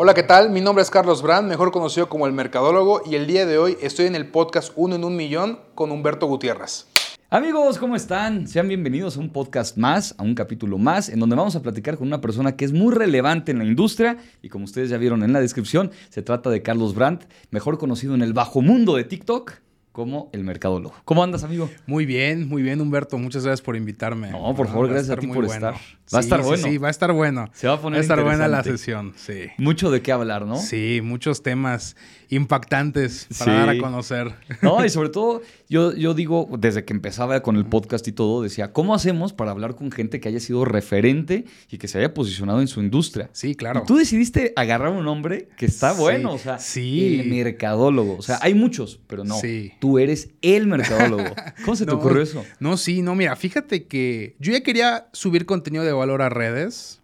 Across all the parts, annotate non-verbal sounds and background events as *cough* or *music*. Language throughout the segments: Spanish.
Hola, ¿qué tal? Mi nombre es Carlos Brand, mejor conocido como el Mercadólogo, y el día de hoy estoy en el podcast Uno en un Millón con Humberto Gutiérrez. Amigos, ¿cómo están? Sean bienvenidos a un podcast más, a un capítulo más, en donde vamos a platicar con una persona que es muy relevante en la industria y como ustedes ya vieron en la descripción, se trata de Carlos Brandt, mejor conocido en el bajo mundo de TikTok como el mercadólogo. ¿Cómo andas, amigo? Muy bien, muy bien, Humberto. Muchas gracias por invitarme. No, por favor, gracias a, ti por estar. Va a estar bueno. Sí, va a estar bueno. Se va a poner Va a estar buena la sesión, sí. Mucho de qué hablar, ¿no? Sí, muchos temas impactantes para dar a conocer. No, y *laughs* sobre todo, yo, yo digo, desde que empezaba con el podcast y todo, decía, ¿cómo hacemos para hablar con gente que haya sido referente y que se haya posicionado en su industria? Sí, claro. Y tú decidiste agarrar un nombre que está bueno, o sea, sí. el mercadólogo. O sea, hay muchos, pero no. Tú eres el mercadólogo. *laughs* ¿Cómo se te ocurrió eso? No, sí, no, mira, fíjate que yo ya quería subir contenido de valor a redes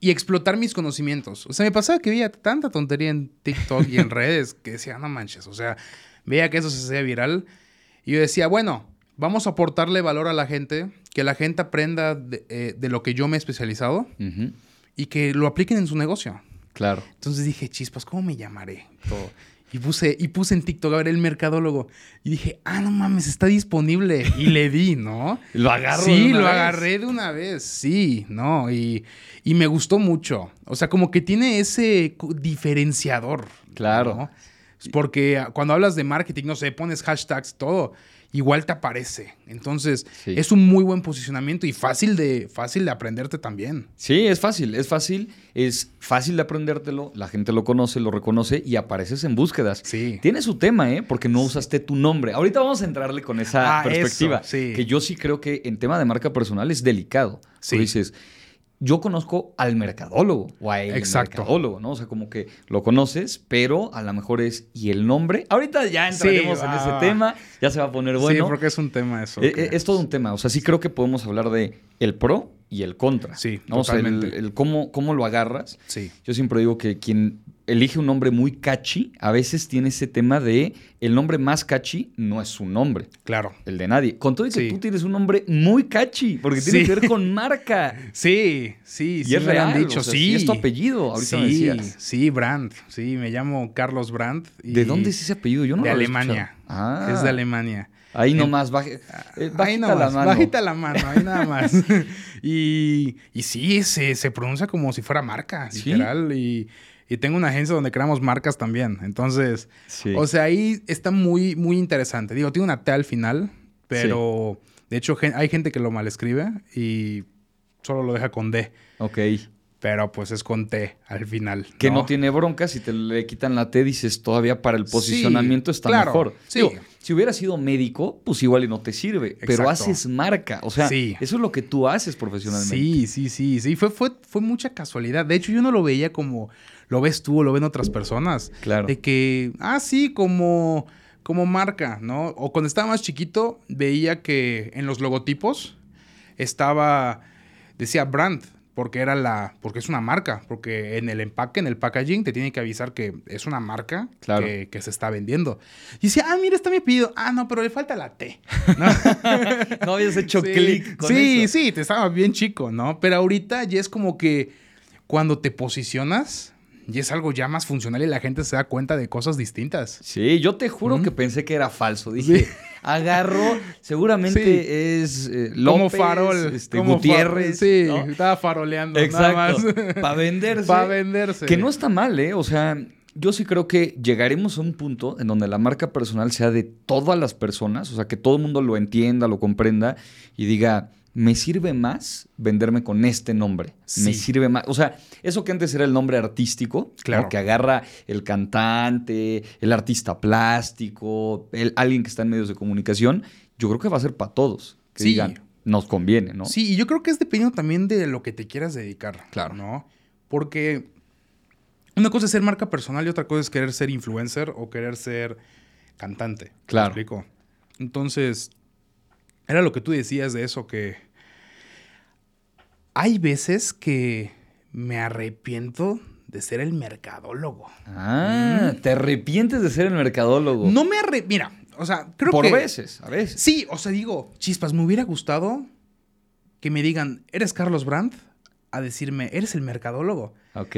y explotar mis conocimientos. O sea, me pasaba que veía tanta tontería en TikTok y en *laughs* redes que decía, no manches, o sea, veía que eso se hacía viral y yo decía, bueno, vamos a aportarle valor a la gente, que la gente aprenda de, eh, lo que yo me he especializado y que lo apliquen en su negocio. Claro. Entonces dije, chispas, ¿cómo me llamaré? Todo. Y puse, y puse en TikTok a ver el mercadólogo. Y dije, ah, no mames, está disponible. Y le di, ¿no? *laughs* lo agarro. Sí, lo agarré de una vez. Sí, ¿no? Y, y, me gustó mucho. O sea, como que tiene ese diferenciador. Claro. Porque cuando hablas de marketing, no sé, pones hashtags, todo igual te aparece. Entonces, es un muy buen posicionamiento y fácil de, fácil de aprenderte también. Sí, es fácil, es fácil, es fácil de aprendértelo, la gente lo conoce, lo reconoce y apareces en búsquedas. Sí. Tiene su tema, ¿eh? Porque no usaste tu nombre. Ahorita vamos a entrarle con esa ah, perspectiva. Que yo sí creo que en tema de marca personal es delicado. Sí. Tú dices, yo conozco al mercadólogo o a el mercadólogo, ¿no? O sea, como que lo conoces, pero a lo mejor es y el nombre. Ahorita ya entraremos en ese tema, ya se va a poner bueno. Sí, porque es un tema eso. Eh, eh, es, todo un tema. O sea, sí creo que podemos hablar de el pro y el contra. Sí, ¿no? totalmente. O sea, el, cómo, cómo lo agarras. Sí. Yo siempre digo que quien elige un nombre muy catchy, a veces tiene ese tema de el nombre más catchy no es su nombre. Claro. El de nadie. Con todo y que tú tienes un nombre muy catchy, porque tiene que ver con marca. Sí, *laughs* sí, sí. Y es real, dicho, sí. es tu apellido, ahorita sí, me decías. Sí, Brandt. Sí, me llamo Carlos Brandt. ¿De dónde es ese apellido? Yo no De lo Alemania. Ah. Es de Alemania. Ahí nomás, baje, eh, ahí nomás, la mano. Bajita la mano, ahí nada más. *laughs* y, y sí, se, se pronuncia como si fuera marca, literal. Y y tengo una agencia donde creamos marcas también. Entonces, o sea, ahí está muy, muy interesante. Digo, tiene una T al final, pero de hecho hay gente que lo mal escribe y solo lo deja con D. Ok. Pero pues es con T al final. Que no, tiene bronca, si te le quitan la T, dices todavía para el posicionamiento está mejor. Sí. si hubiera sido médico, pues igual y no te sirve. Pero haces marca. O sea, eso es lo que tú haces profesionalmente. Sí, sí, sí, sí. Fue, fue, fue mucha casualidad. De hecho, yo no lo veía como lo ves tú o lo ven otras personas. Claro. De que, ah, sí, como, como marca, ¿no? O cuando estaba más chiquito, veía que en los logotipos estaba, decía brand, porque era la, porque es una marca, porque en el empaque, en el packaging, te tiene que avisar que es una marca que, se está vendiendo. Y decía, ah, mira, está mi pedido. Ah, no, pero le falta la T. No, *laughs* habías hecho clic con sí, eso. Sí, sí, te estaba bien chico, ¿no? Pero ahorita ya es como que cuando te posicionas, y es algo ya más funcional y la gente se da cuenta de cosas distintas. Sí, yo te juro que pensé que era falso. Dije, agarro, seguramente es eh, como farol, este, Gutiérrez. sí, estaba faroleando. Exacto. *laughs* Para venderse. Para venderse. Que no está mal, ¿eh? O sea, yo sí creo que llegaremos a un punto en donde la marca personal sea de todas las personas, o sea, que todo el mundo lo entienda, lo comprenda y diga, me sirve más venderme con este nombre. Me sirve más. O sea, eso que antes era el nombre artístico, claro. que agarra el cantante, el artista plástico, el, alguien que está en medios de comunicación, yo creo que va a ser para todos. Que digan, nos conviene, ¿no? Sí, y yo creo que es dependiendo también de lo que te quieras dedicar. Claro. ¿No? Porque una cosa es ser marca personal y otra cosa es querer ser influencer o querer ser cantante. Claro. explico? Entonces, era lo que tú decías de eso que hay veces que me arrepiento de ser el mercadólogo. Ah, ¿te arrepientes de ser el mercadólogo? No me arrepiento. Mira, o sea, creo que. Por veces, a veces. Sí, o sea, digo, chispas, me hubiera gustado que me digan, ¿eres Carlos Brandt? a decirme, eres el mercadólogo. Ok.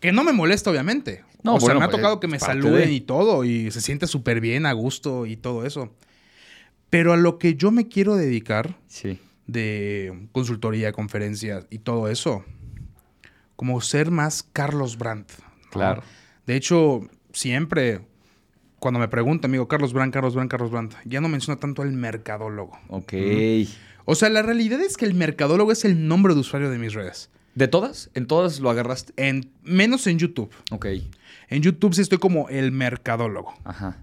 Que no me molesta, obviamente. No, o sea, me ha tocado que me saluden y todo, y se siente súper bien, a gusto y todo eso. Pero a lo que yo me quiero dedicar, sí. De consultoría, conferencias y todo eso, como ser más Carlos Brandt. Claro. De hecho, siempre cuando me pregunta, amigo, Carlos Brandt, Carlos Brandt, Carlos Brandt, ya no menciona tanto al mercadólogo. Ok. O sea, la realidad es que el mercadólogo es el nombre de usuario de mis redes. ¿De todas? ¿En todas lo agarraste? En, menos en YouTube. Ok. En YouTube sí estoy como el mercadólogo. Ajá.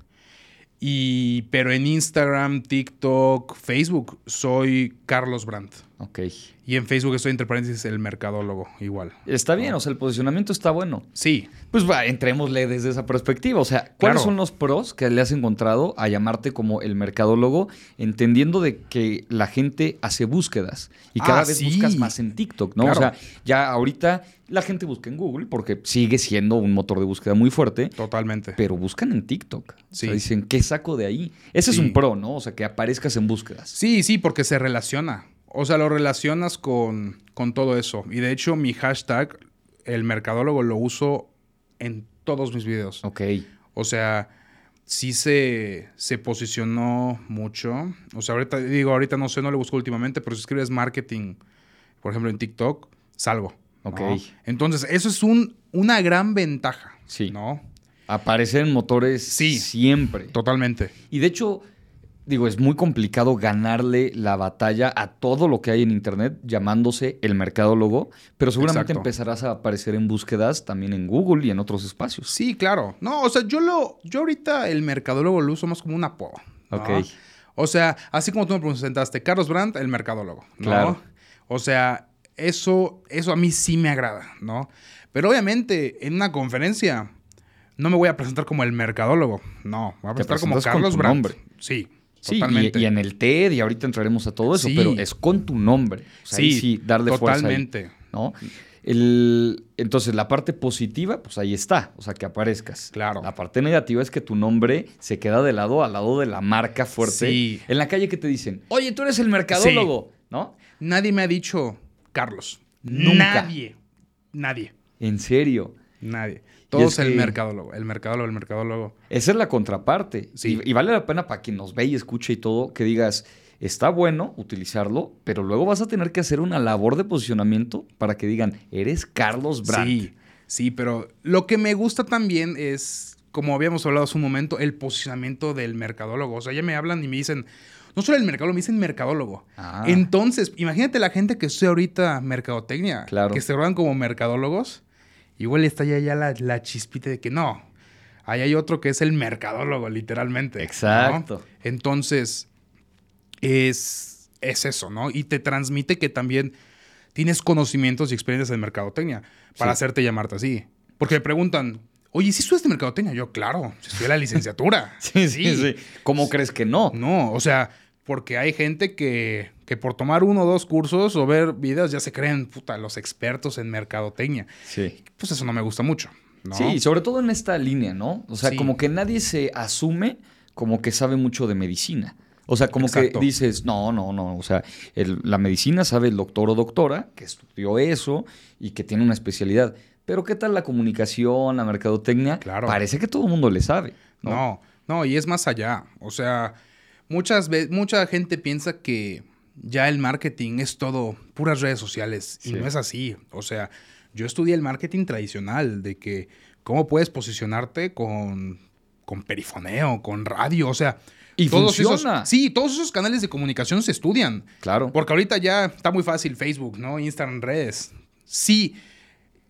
Y, pero en Instagram, TikTok, Facebook, soy Carlos Brandt. Ok. Y en Facebook estoy entre paréntesis el mercadólogo, igual. Está bien, o sea, el posicionamiento está bueno. Sí. Pues va, entrémosle desde esa perspectiva. O sea, ¿cuáles son los pros que le has encontrado a llamarte como el mercadólogo, entendiendo de que la gente hace búsquedas y cada ah, vez buscas más en TikTok, ¿no? O sea, ya ahorita la gente busca en Google porque sigue siendo un motor de búsqueda muy fuerte. Totalmente. Pero buscan en TikTok. Sí. O sea, dicen, ¿qué saco de ahí? Ese es un pro, ¿no? O sea, que aparezcas en búsquedas. Sí, sí, porque se relaciona. O sea, lo relacionas con, con todo eso. Y de hecho, mi hashtag, el mercadólogo, lo uso en todos mis videos. Ok. O sea, sí se, se posicionó mucho. O sea, ahorita digo, ahorita no sé, no le busco últimamente, pero si escribes marketing, por ejemplo, en TikTok, salgo. Ok. Entonces, eso es un, una gran ventaja. Sí. ¿No? Aparecen motores sí, siempre. Totalmente. Y de hecho, digo, es muy complicado ganarle la batalla a todo lo que hay en Internet llamándose el mercadólogo, pero seguramente empezarás a aparecer en búsquedas también en Google y en otros espacios. Sí, claro. No, o sea, yo lo, yo ahorita el mercadólogo lo uso más como un apodo. Ok. O sea, así como tú me presentaste, Carlos Brandt, el mercadólogo. Claro. O sea, eso, eso a mí sí me agrada, ¿no? Pero obviamente en una conferencia no me voy a presentar como el mercadólogo, no, voy a presentar como Carlos Brandt. Sí. Sí, Totalmente. Y, en el TED, y ahorita entraremos a todo eso, pero es con tu nombre. sí, sí, darle totalmente. fuerza. ¿no? El, entonces, la parte positiva, pues ahí está, o sea, que aparezcas. Claro. La parte negativa es que tu nombre se queda de lado al lado de la marca fuerte. Sí. En la calle que te dicen, oye, tú eres el mercadólogo, ¿no? Nadie me ha dicho, Carlos. Nunca. Nadie. Nadie. ¿En serio? Nadie. Todo es el mercadólogo, el mercadólogo, el mercadólogo. Esa es la contraparte. Sí. Y, vale la pena para quien nos ve y escuche y todo, que digas, está bueno utilizarlo, pero luego vas a tener que hacer una labor de posicionamiento para que digan, eres Carlos Brandt. Sí, sí, pero lo que me gusta también es, como habíamos hablado hace un momento, el posicionamiento del mercadólogo. O sea, ya me hablan y me dicen, no solo el mercadólogo, me dicen mercadólogo. Ah. Entonces, imagínate la gente que estoy ahorita mercadotecnia, claro. que se roban como mercadólogos. Igual está ya, ya la, chispita de que no. Ahí hay otro que es el mercadólogo, literalmente. Exacto. Entonces, es, es eso, ¿no? Y te transmite que también tienes conocimientos y experiencias en mercadotecnia para hacerte llamarte así. Porque me preguntan, oye, ¿sí estudiaste mercadotecnia? Yo, claro, estudié la licenciatura. *laughs* sí, sí, sí. ¿Cómo crees que no? No, o sea, porque hay gente que, que por tomar uno o dos cursos o ver videos ya se creen, puta, los expertos en mercadotecnia. Sí. Pues eso no me gusta mucho. ¿no? Sí, sobre todo en esta línea, ¿no? O sea, como que nadie se asume como que sabe mucho de medicina. O sea, como que dices, no, no, no. O sea, la medicina sabe el doctor o doctora que estudió eso y que tiene una especialidad. Pero ¿qué tal la comunicación, la mercadotecnia? Claro. Parece que todo el mundo le sabe. ¿no? no, no, y es más allá. O sea, Muchas veces, mucha gente piensa que ya el marketing es todo puras redes sociales y no es así. O sea, yo estudié el marketing tradicional de que cómo puedes posicionarte con, con perifoneo, con radio, o sea, y todos funciona. Esos, sí, todos esos canales de comunicación se estudian. Claro. Porque ahorita ya está muy fácil Facebook, ¿no? Instagram, redes. Sí,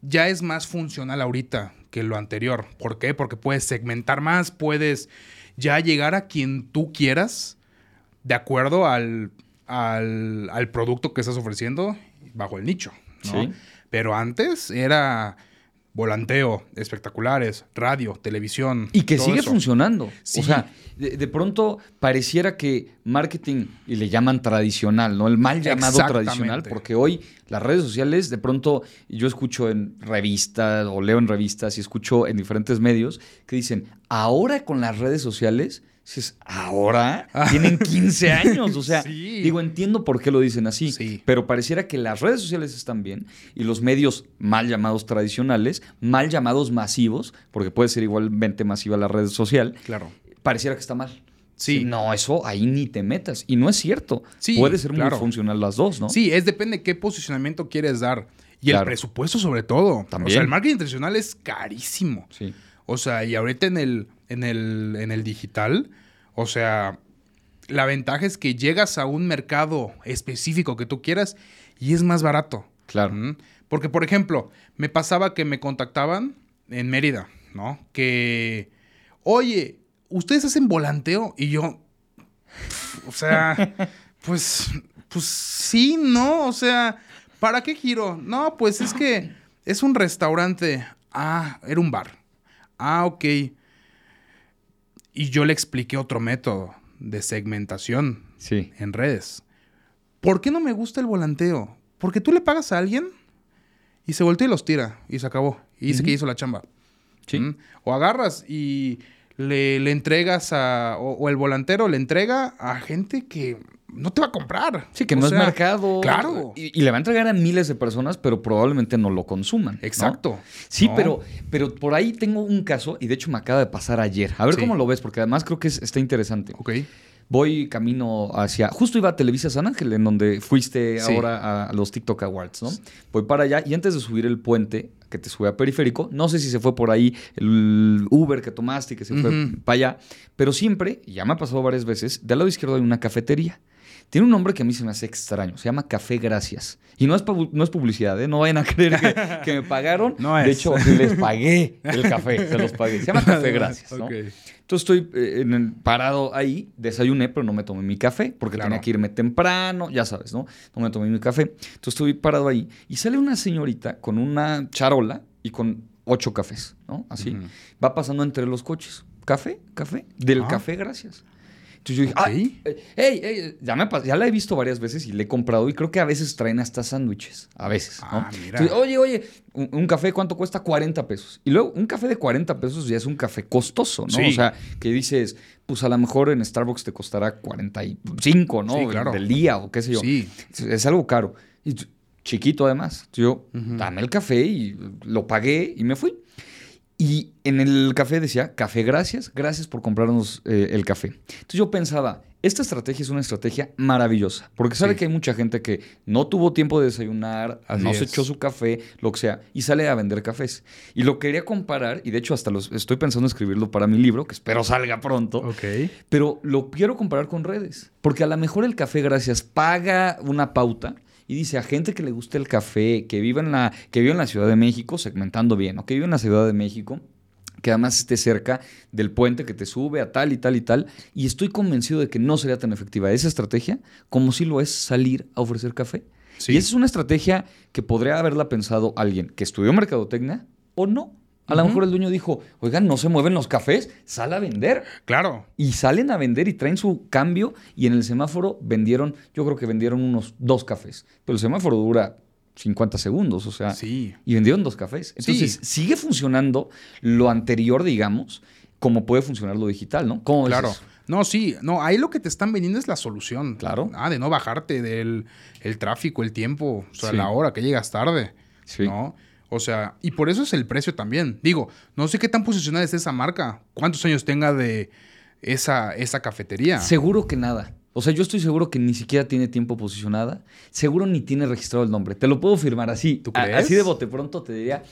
ya es más funcional ahorita que lo anterior. ¿Por qué? Porque puedes segmentar más, puedes ya llegar a quien tú quieras de acuerdo al, al, producto que estás ofreciendo bajo el nicho. ¿no? Pero antes era volanteo, espectaculares, radio, televisión. Y que sigue funcionando. O sea, de, pronto pareciera que marketing, y le llaman tradicional, ¿no? El mal llamado tradicional, porque hoy las redes sociales, de pronto yo escucho en revistas o leo en revistas y escucho en diferentes medios que dicen, ahora con las redes sociales Dices, ahora ah. tienen 15 *laughs* años. O sea, digo, entiendo por qué lo dicen así. Pero pareciera que las redes sociales están bien y los medios mal llamados tradicionales, mal llamados masivos, porque puede ser igualmente masiva la red social, claro. pareciera que está mal. Sí. No, eso ahí ni te metas. Y no es cierto. Sí, Puede ser muy funcional las dos, ¿no? Sí, es depende de qué posicionamiento quieres dar. Y el presupuesto sobre todo. También. O sea, el marketing tradicional es carísimo. Sí. O sea, y ahorita en el, en el, en el digital, o sea, la ventaja es que llegas a un mercado específico que tú quieras y es más barato. Claro. Porque, por ejemplo, me pasaba que me contactaban en Mérida, ¿no? Que, oye, ¿ustedes hacen volanteo? Y yo, o sea, *laughs* pues, pues sí, ¿no? O sea, ¿para qué giro? No, pues es que es un restaurante. Ah, era un bar. Ah, ok. Y yo le expliqué otro método de segmentación sí. en redes. ¿Por qué no me gusta el volanteo? Porque tú le pagas a alguien y se voltea y los tira y se acabó. Y dice que hizo la chamba. Sí. ¿Mm? O agarras y le, entregas a. O, el volantero le entrega a gente que no te va a comprar. Sí, que no es mercado. Claro. Y, le va a entregar a miles de personas, pero probablemente no lo consuman. Exacto. Sí, pero, pero por ahí tengo un caso, y de hecho me acaba de pasar ayer. A ver cómo lo ves, porque además creo que está interesante. Ok. Voy camino hacia. Justo iba a Televisa San Ángel, en donde fuiste ahora a los TikTok Awards, ¿no? Voy para allá y antes de subir el puente, que te sube a periférico. No sé si se fue por ahí el Uber que tomaste y que se fue para allá, pero siempre, ya me ha pasado varias veces, del lado izquierdo hay una cafetería. Tiene un nombre que a mí se me hace extraño. Se llama Café Gracias. Y no es, no es publicidad, ¿eh? No vayan a creer que, *laughs* me pagaron. No es. De hecho, les pagué el café. Se los pagué. Se llama Café *laughs* Gracias, ¿no? Entonces estoy eh, parado ahí, desayuné, pero no me tomé mi café, porque tenía que irme temprano, ya sabes, ¿no? No me tomé mi café. Entonces estoy parado ahí y sale una señorita con una charola y con ocho cafés, ¿no? Así. Va pasando entre los coches. Café, café, del café, gracias. Entonces yo dije, ¡ay! hey, ya, me ya la he visto varias veces y le he comprado y creo que a veces traen hasta sándwiches. A veces, ¿no? Ah, oye, oye, un, café, ¿cuánto cuesta? 40 pesos. Y luego, un café de 40 pesos ya es un café costoso, ¿no? O sea, que dices, pues a lo mejor en Starbucks te costará 45, ¿no? Sí, claro. Del día o qué sé yo. Sí. Es, algo caro. Y chiquito además. Yo, dame el café y lo pagué y me fui. Y en el café decía, café, gracias, gracias por comprarnos eh, el café. Entonces yo pensaba, esta estrategia es una estrategia maravillosa, porque sabe que hay mucha gente que no tuvo tiempo de desayunar, no se echó su café, lo que sea, y sale a vender cafés. Y lo quería comparar, y de hecho hasta los, estoy pensando en escribirlo para mi libro, que espero salga pronto, okay. pero lo quiero comparar con redes, porque a lo mejor el café, gracias, paga una pauta y dice a gente que le guste el café, que vive en la, que vive en la Ciudad de México, segmentando bien, o que vive en la Ciudad de México, que además esté cerca del puente que te sube a tal y tal y tal. Y estoy convencido de que no sería tan efectiva esa estrategia como si lo es salir a ofrecer café. Y esa es una estrategia que podría haberla pensado alguien que estudió mercadotecnia o no. A lo mejor el dueño dijo, oigan, no se mueven los cafés, sale a vender. Claro. Y salen a vender y traen su cambio y en el semáforo vendieron, yo creo que vendieron unos dos cafés. Pero el semáforo dura 50 segundos, o sea. Sí. Y vendieron dos cafés. Entonces, sigue funcionando lo anterior, digamos, como puede funcionar lo digital, ¿no? ¿Cómo claro. No, sí, no, ahí lo que te están vendiendo es la solución. Claro. Ah, de no bajarte del el tráfico, el tiempo, o sea, la hora que llegas tarde. Sí. ¿No? O sea, y por eso es el precio también. Digo, no sé qué tan posicionada es esa marca, cuántos años tenga de esa, esa cafetería. Seguro que nada. O sea, yo estoy seguro que ni siquiera tiene tiempo posicionada. Seguro ni tiene registrado el nombre. Te lo puedo firmar así. ¿Tú crees? así de bote pronto te diría,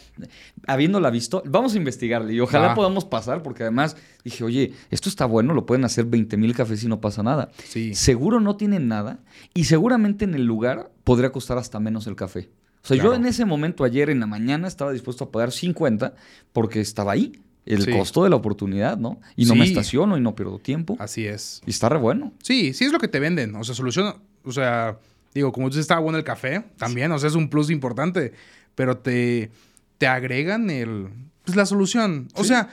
habiéndola visto, vamos a investigarle y ojalá podamos pasar, porque además dije, oye, esto está bueno, lo pueden hacer 20 mil cafés y no pasa nada. Sí. Seguro no tienen nada y seguramente en el lugar podría costar hasta menos el café. O sea, yo en ese momento, ayer en la mañana, estaba dispuesto a pagar 50 porque estaba ahí. El costo de la oportunidad, ¿no? Y no me estaciono y no pierdo tiempo. Así es. Y está re bueno. Sí, sí es lo que te venden. O sea, solución, o sea, digo, como tú dices, estaba bueno el café, también, o sea, es un plus importante, pero te, te agregan el, pues la solución. O sea,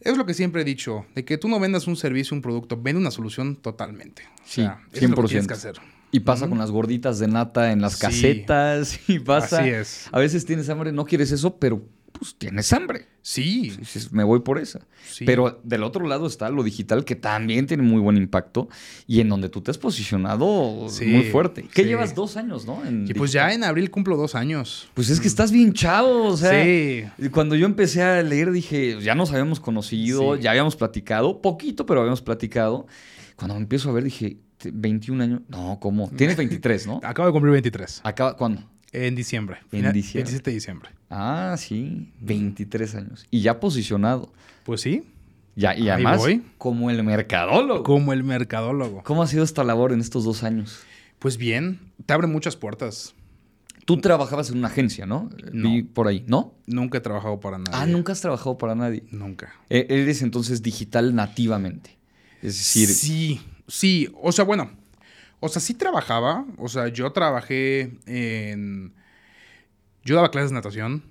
es lo que siempre he dicho, de que tú no vendas un servicio, un producto, vende una solución totalmente. O sea, sí, 100%. Es lo que tienes que hacer. Y pasa con las gorditas de nata en las casetas. *laughs* Y pasa. Así es. A veces tienes hambre, no quieres eso, pero pues tienes hambre. Sí. me voy por esa. Pero del otro lado está lo digital, que también tiene muy buen impacto y en donde tú te has posicionado muy fuerte. ¿Qué llevas dos años, no? y pues ya en abril cumplo dos años. Pues es que estás bien chavo, o sea. Sí. Cuando yo empecé a leer dije, ya nos habíamos conocido, ya habíamos platicado, poquito, pero habíamos platicado. Cuando me empiezo a ver dije, 21 años. No, ¿cómo? Tienes *laughs* 23, ¿no? Acabo de cumplir 23. ¿Acaba cuándo? En diciembre. En diciembre. 27 de diciembre. Ah, sí. 23 años. Y ya posicionado. Pues sí. Ya, y además, como el mercadólogo. Como el mercadólogo. ¿Cómo ha sido esta labor en estos dos años? Pues bien, te abre muchas puertas. Tú trabajabas en una agencia, ¿no? no. por ahí, ¿no? Nunca he trabajado para nadie. Ah, nunca has trabajado para nadie. Nunca. E-, eres entonces digital nativamente. Es decir. Sí, sí. O sea, bueno, o sea, sí trabajaba. O sea, yo trabajé en. Yo daba clases de natación.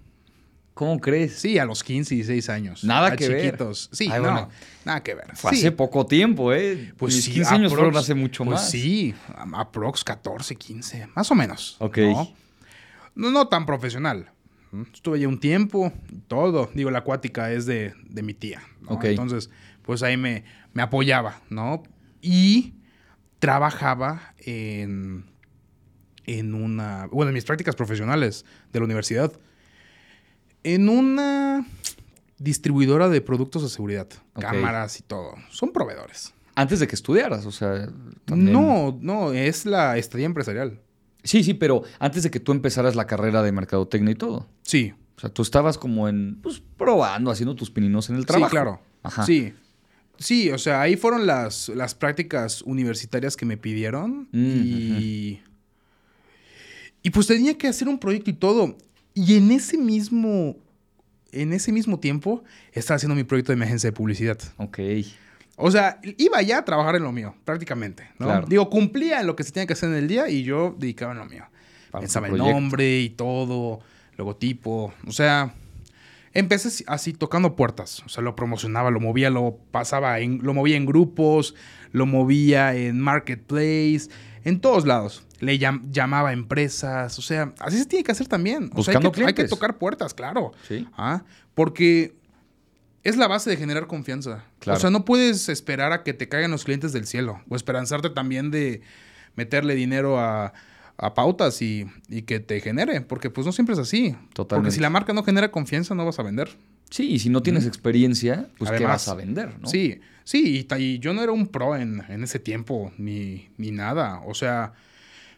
¿Cómo crees? Sí, a los 15 y 16 años. Nada que chiquitos. ver. Sí, no, nada que ver. Fue hace poco tiempo, ¿eh? Pues sí, 15 años fueron hace mucho pues más. Sí, aprox 14, 15, más o menos. Ok. ¿no? No, tan profesional. Estuve ya un tiempo, todo. Digo, la acuática es de, mi tía. Ok. Entonces, pues ahí me, me apoyaba, ¿no? Y trabajaba en, en una, bueno, en mis prácticas profesionales de la universidad, en una distribuidora de productos de seguridad, cámaras y todo. Son proveedores. Antes de que estudiaras, o sea. No, no, es la estadía empresarial. Sí, sí, pero antes de que tú empezaras la carrera de mercadotecnia y todo. Sí. O sea, tú estabas como en, pues, probando, haciendo tus pininos en el trabajo. Sí, claro. Ajá. Sí. Sí, o sea, ahí fueron las, las prácticas universitarias que me pidieron mm, y... Y pues tenía que hacer un proyecto y todo. Y en ese mismo, en ese mismo tiempo, estaba haciendo mi proyecto de mi agencia de publicidad. Ok. O sea, iba ya a trabajar en lo mío, prácticamente. ¿no? Digo, cumplía en lo que se tenía que hacer en el día y yo dedicaba en lo mío. Pensaba el nombre y todo, logotipo. O sea, Empecé así tocando puertas, o sea, lo promocionaba, lo movía, lo pasaba, en, lo movía en grupos, lo movía en marketplace, en todos lados. Le llamaba a empresas, o sea, así se tiene que hacer también. O sea, hay que, hay que, tocar puertas, claro. Sí. ¿Ah? Porque es la base de generar confianza. O sea, no puedes esperar a que te caigan los clientes del cielo o esperanzarte también de meterle dinero a a pautas y, que te genere, porque pues no siempre es así. Totalmente. Porque si la marca no genera confianza, no vas a vender. Sí, y si no tienes experiencia, pues ¿qué vas a vender? ¿no? Sí, sí, y, yo no era un pro en, ese tiempo, ni, ni, nada. O sea,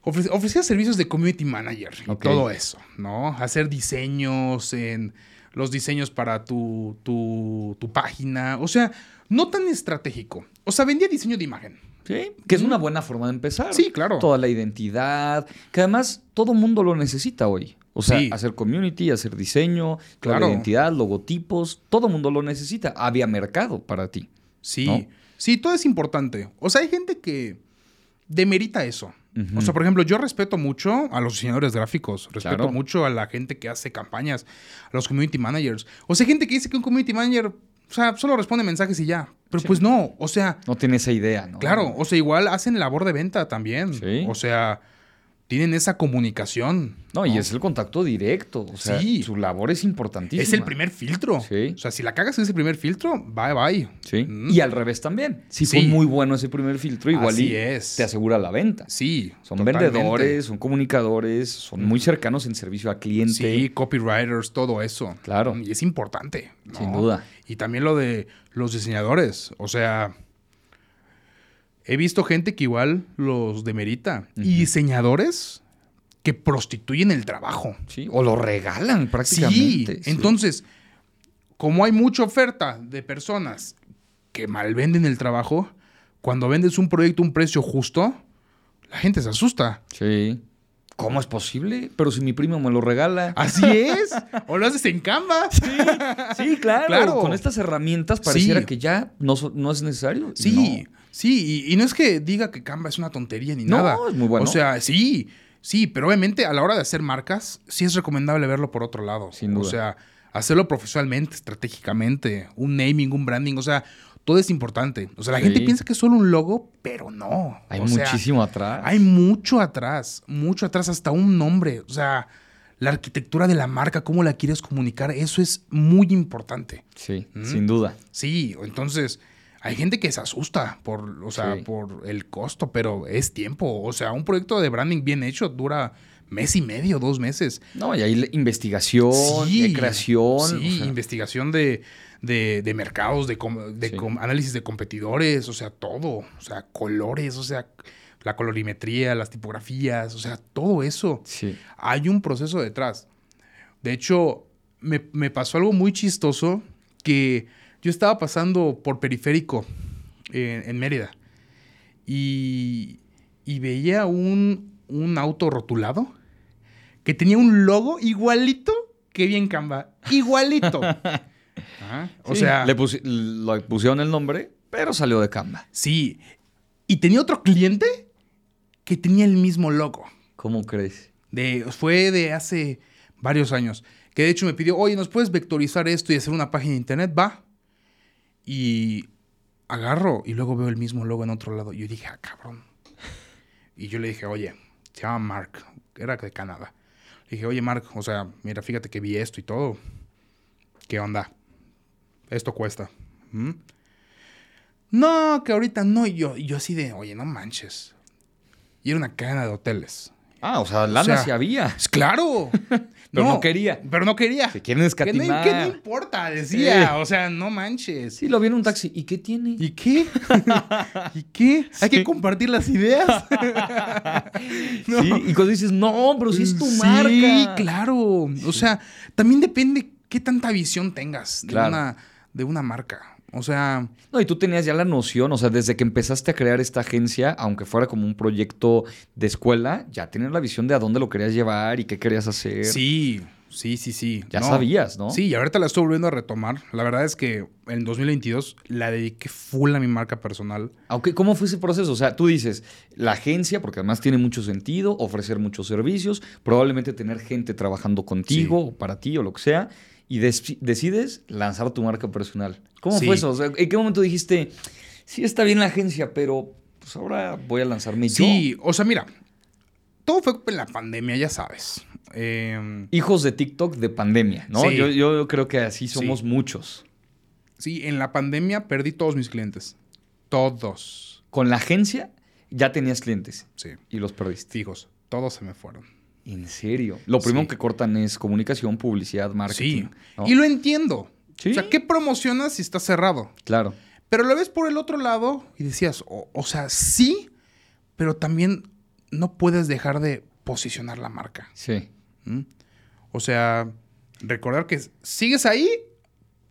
ofrecía servicios de community manager y todo eso, ¿no? Hacer diseños en los diseños para tu, tu, tu página. O sea, no tan estratégico. O sea, vendía diseño de imagen. Sí, que es una buena forma de empezar. Sí, claro. Toda la identidad, que además todo mundo lo necesita hoy. O sea, hacer community, hacer diseño, claro. identidad, logotipos, todo mundo lo necesita. Había mercado para ti. Sí, sí, todo es importante. O sea, hay gente que demerita eso. O sea, por ejemplo, yo respeto mucho a los diseñadores gráficos, respeto mucho a la gente que hace campañas, a los community managers. O sea, hay gente que dice que un community manager o sea, solo responde mensajes y ya. Pero pues no, o sea... No tiene esa idea, ¿no? Claro, o sea, igual hacen labor de venta también. Sí. O sea, tienen esa comunicación. No, y es el contacto directo. O sea, su labor es importantísima. Es el primer filtro. Sí. O sea, si la cagas en ese primer filtro, bye bye. Sí. Mm. Y al revés también. Si fue muy bueno ese primer filtro, igual es. te asegura la venta. Sí. Son vendedores, son comunicadores, son muy cercanos en servicio al cliente. Sí, copywriters, todo eso. Claro. Y es importante. Sin duda. Y también lo de los diseñadores. O sea, he visto gente que igual los demerita. Y diseñadores que prostituyen el trabajo. Sí, o lo regalan prácticamente. Sí, entonces, como hay mucha oferta de personas que malvenden el trabajo, cuando vendes un proyecto a un precio justo, la gente se asusta. Sí. ¿Cómo es posible? Pero si mi primo me lo regala. Así es. o lo haces en Canva. *laughs* Sí, claro. Con estas herramientas pareciera que ya no, no, es necesario. Sí, sí. Y, no es que diga que Canva es una tontería ni nada. No, es muy bueno. O sea, sí. Sí, pero obviamente a la hora de hacer marcas, sí es recomendable verlo por otro lado. Sin duda. O sea, hacerlo profesionalmente, estratégicamente, un naming, un branding. O sea, todo es importante. O sea, la gente piensa que es solo un logo, pero no. Hay muchísimo atrás. Hay mucho atrás, mucho atrás, hasta un nombre. O sea, la arquitectura de la marca, cómo la quieres comunicar, eso es muy importante. Sí, ¿Mm? sin duda. Sí, entonces hay gente que se asusta por, o sea, por el costo, pero es tiempo. O sea, un proyecto de branding bien hecho dura mes y medio, dos meses. No, y hay investigación, de creación. Sí, investigación de, de, mercados, de, análisis de competidores, o sea, todo. O sea, colores, o sea, la colorimetría, las tipografías, o sea, todo eso. Sí. Hay un proceso detrás. De hecho, me, pasó algo muy chistoso que yo estaba pasando por periférico en, Mérida y, y veía un, un auto rotulado que tenía un logo igualito que bien Canva. Igualito. *laughs* o sea. Le, pusieron el nombre, pero salió de Canva. Sí. Y tenía otro cliente que tenía el mismo logo. ¿Cómo crees? De, fue de hace varios años. Que de hecho me pidió, oye, ¿nos puedes vectorizar esto y hacer una página de internet? Va. Y agarro y luego veo el mismo logo en otro lado. Y yo dije, ah, cabrón. Y yo le dije, oye, se llama Mark, era de Canadá dije, oye, Mark, o sea, mira, fíjate que vi esto y todo. ¿Qué onda? Esto cuesta. ¿Mm? No, que ahorita no. Y yo, yo así de, oye, no manches. Y era una cadena de hoteles. Ah, o sea, lana sí había. Claro. *laughs* pero no, quería. Pero no quería. Se quieren escatimar. ¿Qué, no importa? Decía. O sea, no manches. Sí, lo vi en un taxi. ¿Y qué tiene? ¿Y qué? *laughs* ¿Y qué? Hay que compartir las ideas. *laughs* Sí, y cuando dices, no, pero si es tu marca. Sí, claro. O sea, también depende qué tanta visión tengas de, una, de una marca. O sea... No, y tú tenías ya la noción, o sea, desde que empezaste a crear esta agencia, aunque fuera como un proyecto de escuela, ya tenías la visión de a dónde lo querías llevar y qué querías hacer. Sí, sí, sí, sí. Ya sabías, ¿no? Sí, y ahorita la estoy volviendo a retomar. La verdad es que en 2022 la dediqué full a mi marca personal. Aunque, ¿Cómo fue ese proceso? O sea, tú dices, la agencia, porque además tiene mucho sentido, ofrecer muchos servicios, probablemente tener gente trabajando contigo, o para ti, o lo que sea y decides lanzar tu marca personal. ¿Cómo fue eso? ¿En qué momento dijiste, sí está bien la agencia, pero pues ahora voy a lanzarme sí, yo? Sí, o sea, mira, todo fue en la pandemia, ya sabes. Em, Hijos de TikTok de pandemia, ¿no? Yo, yo, creo que así somos muchos. Sí, en la pandemia perdí todos mis clientes. Todos. Con la agencia ya tenías clientes. Sí. Y los perdiste. Fijos, todos se me fueron. ¿En serio? Lo primero que cortan es comunicación, publicidad, marketing. Sí. Y lo entiendo. O sea, ¿qué promocionas si está cerrado? Claro. Pero lo ves por el otro lado y decías, o, sea, sí, pero también no puedes dejar de posicionar la marca. Sí. ¿Mm? O sea, recordar que sigues ahí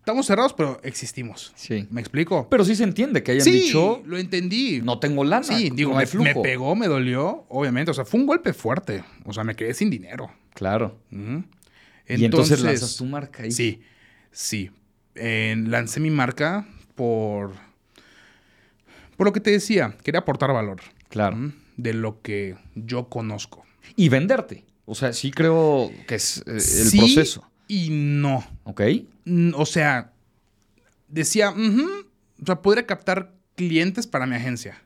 Estamos cerrados, pero existimos. Sí. ¿Me explico? Pero sí se entiende que hayan sí, lo entendí. No tengo lana. Sí, digo, me, me, pegó, me dolió, obviamente. O sea, fue un golpe fuerte. O sea, me quedé sin dinero. Claro. y entonces lanzas tu marca ahí. Sí, sí. lancé mi marca por... Por lo que te decía, quería aportar valor. Claro. De lo que yo conozco. Y venderte. O sea, sí creo que es eh, el sí proceso. Y no. Ok. O sea, decía, o sea, podría captar clientes para mi agencia,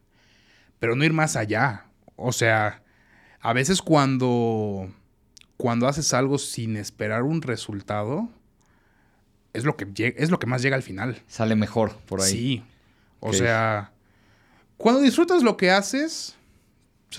pero no ir más allá. O sea, a veces cuando, cuando haces algo sin esperar un resultado, es lo, que, es lo que más llega al final. Sale mejor por ahí. Sí. O sea, cuando disfrutas lo que haces,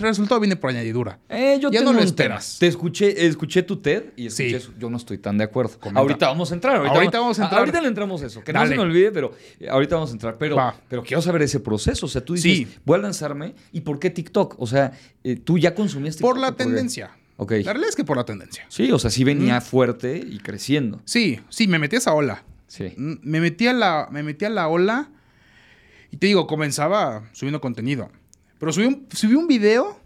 el resultado viene por añadidura. Eh, yo ya no lo esperas. Te escuché, escuché tu TED y escuché eso. Yo no estoy tan de acuerdo. Ahorita vamos a entrar. Ahorita, vamos, a entrar. Ahorita le entramos eso. Que no se me olvide, pero eh, ahorita vamos a entrar. Pero, pero quiero saber ese proceso. O sea, tú dices, voy a lanzarme. ¿Y por qué TikTok? O sea, eh, tú ya consumías TikTok. Por la tendencia. Ok. La realidad es que por la tendencia. Sí, o sea, sí venía fuerte y creciendo. Sí, sí, me metí a esa ola. Sí. Mm, me metí a la, me metí a la ola y te digo, comenzaba subiendo contenido. Pero subí un, subí un video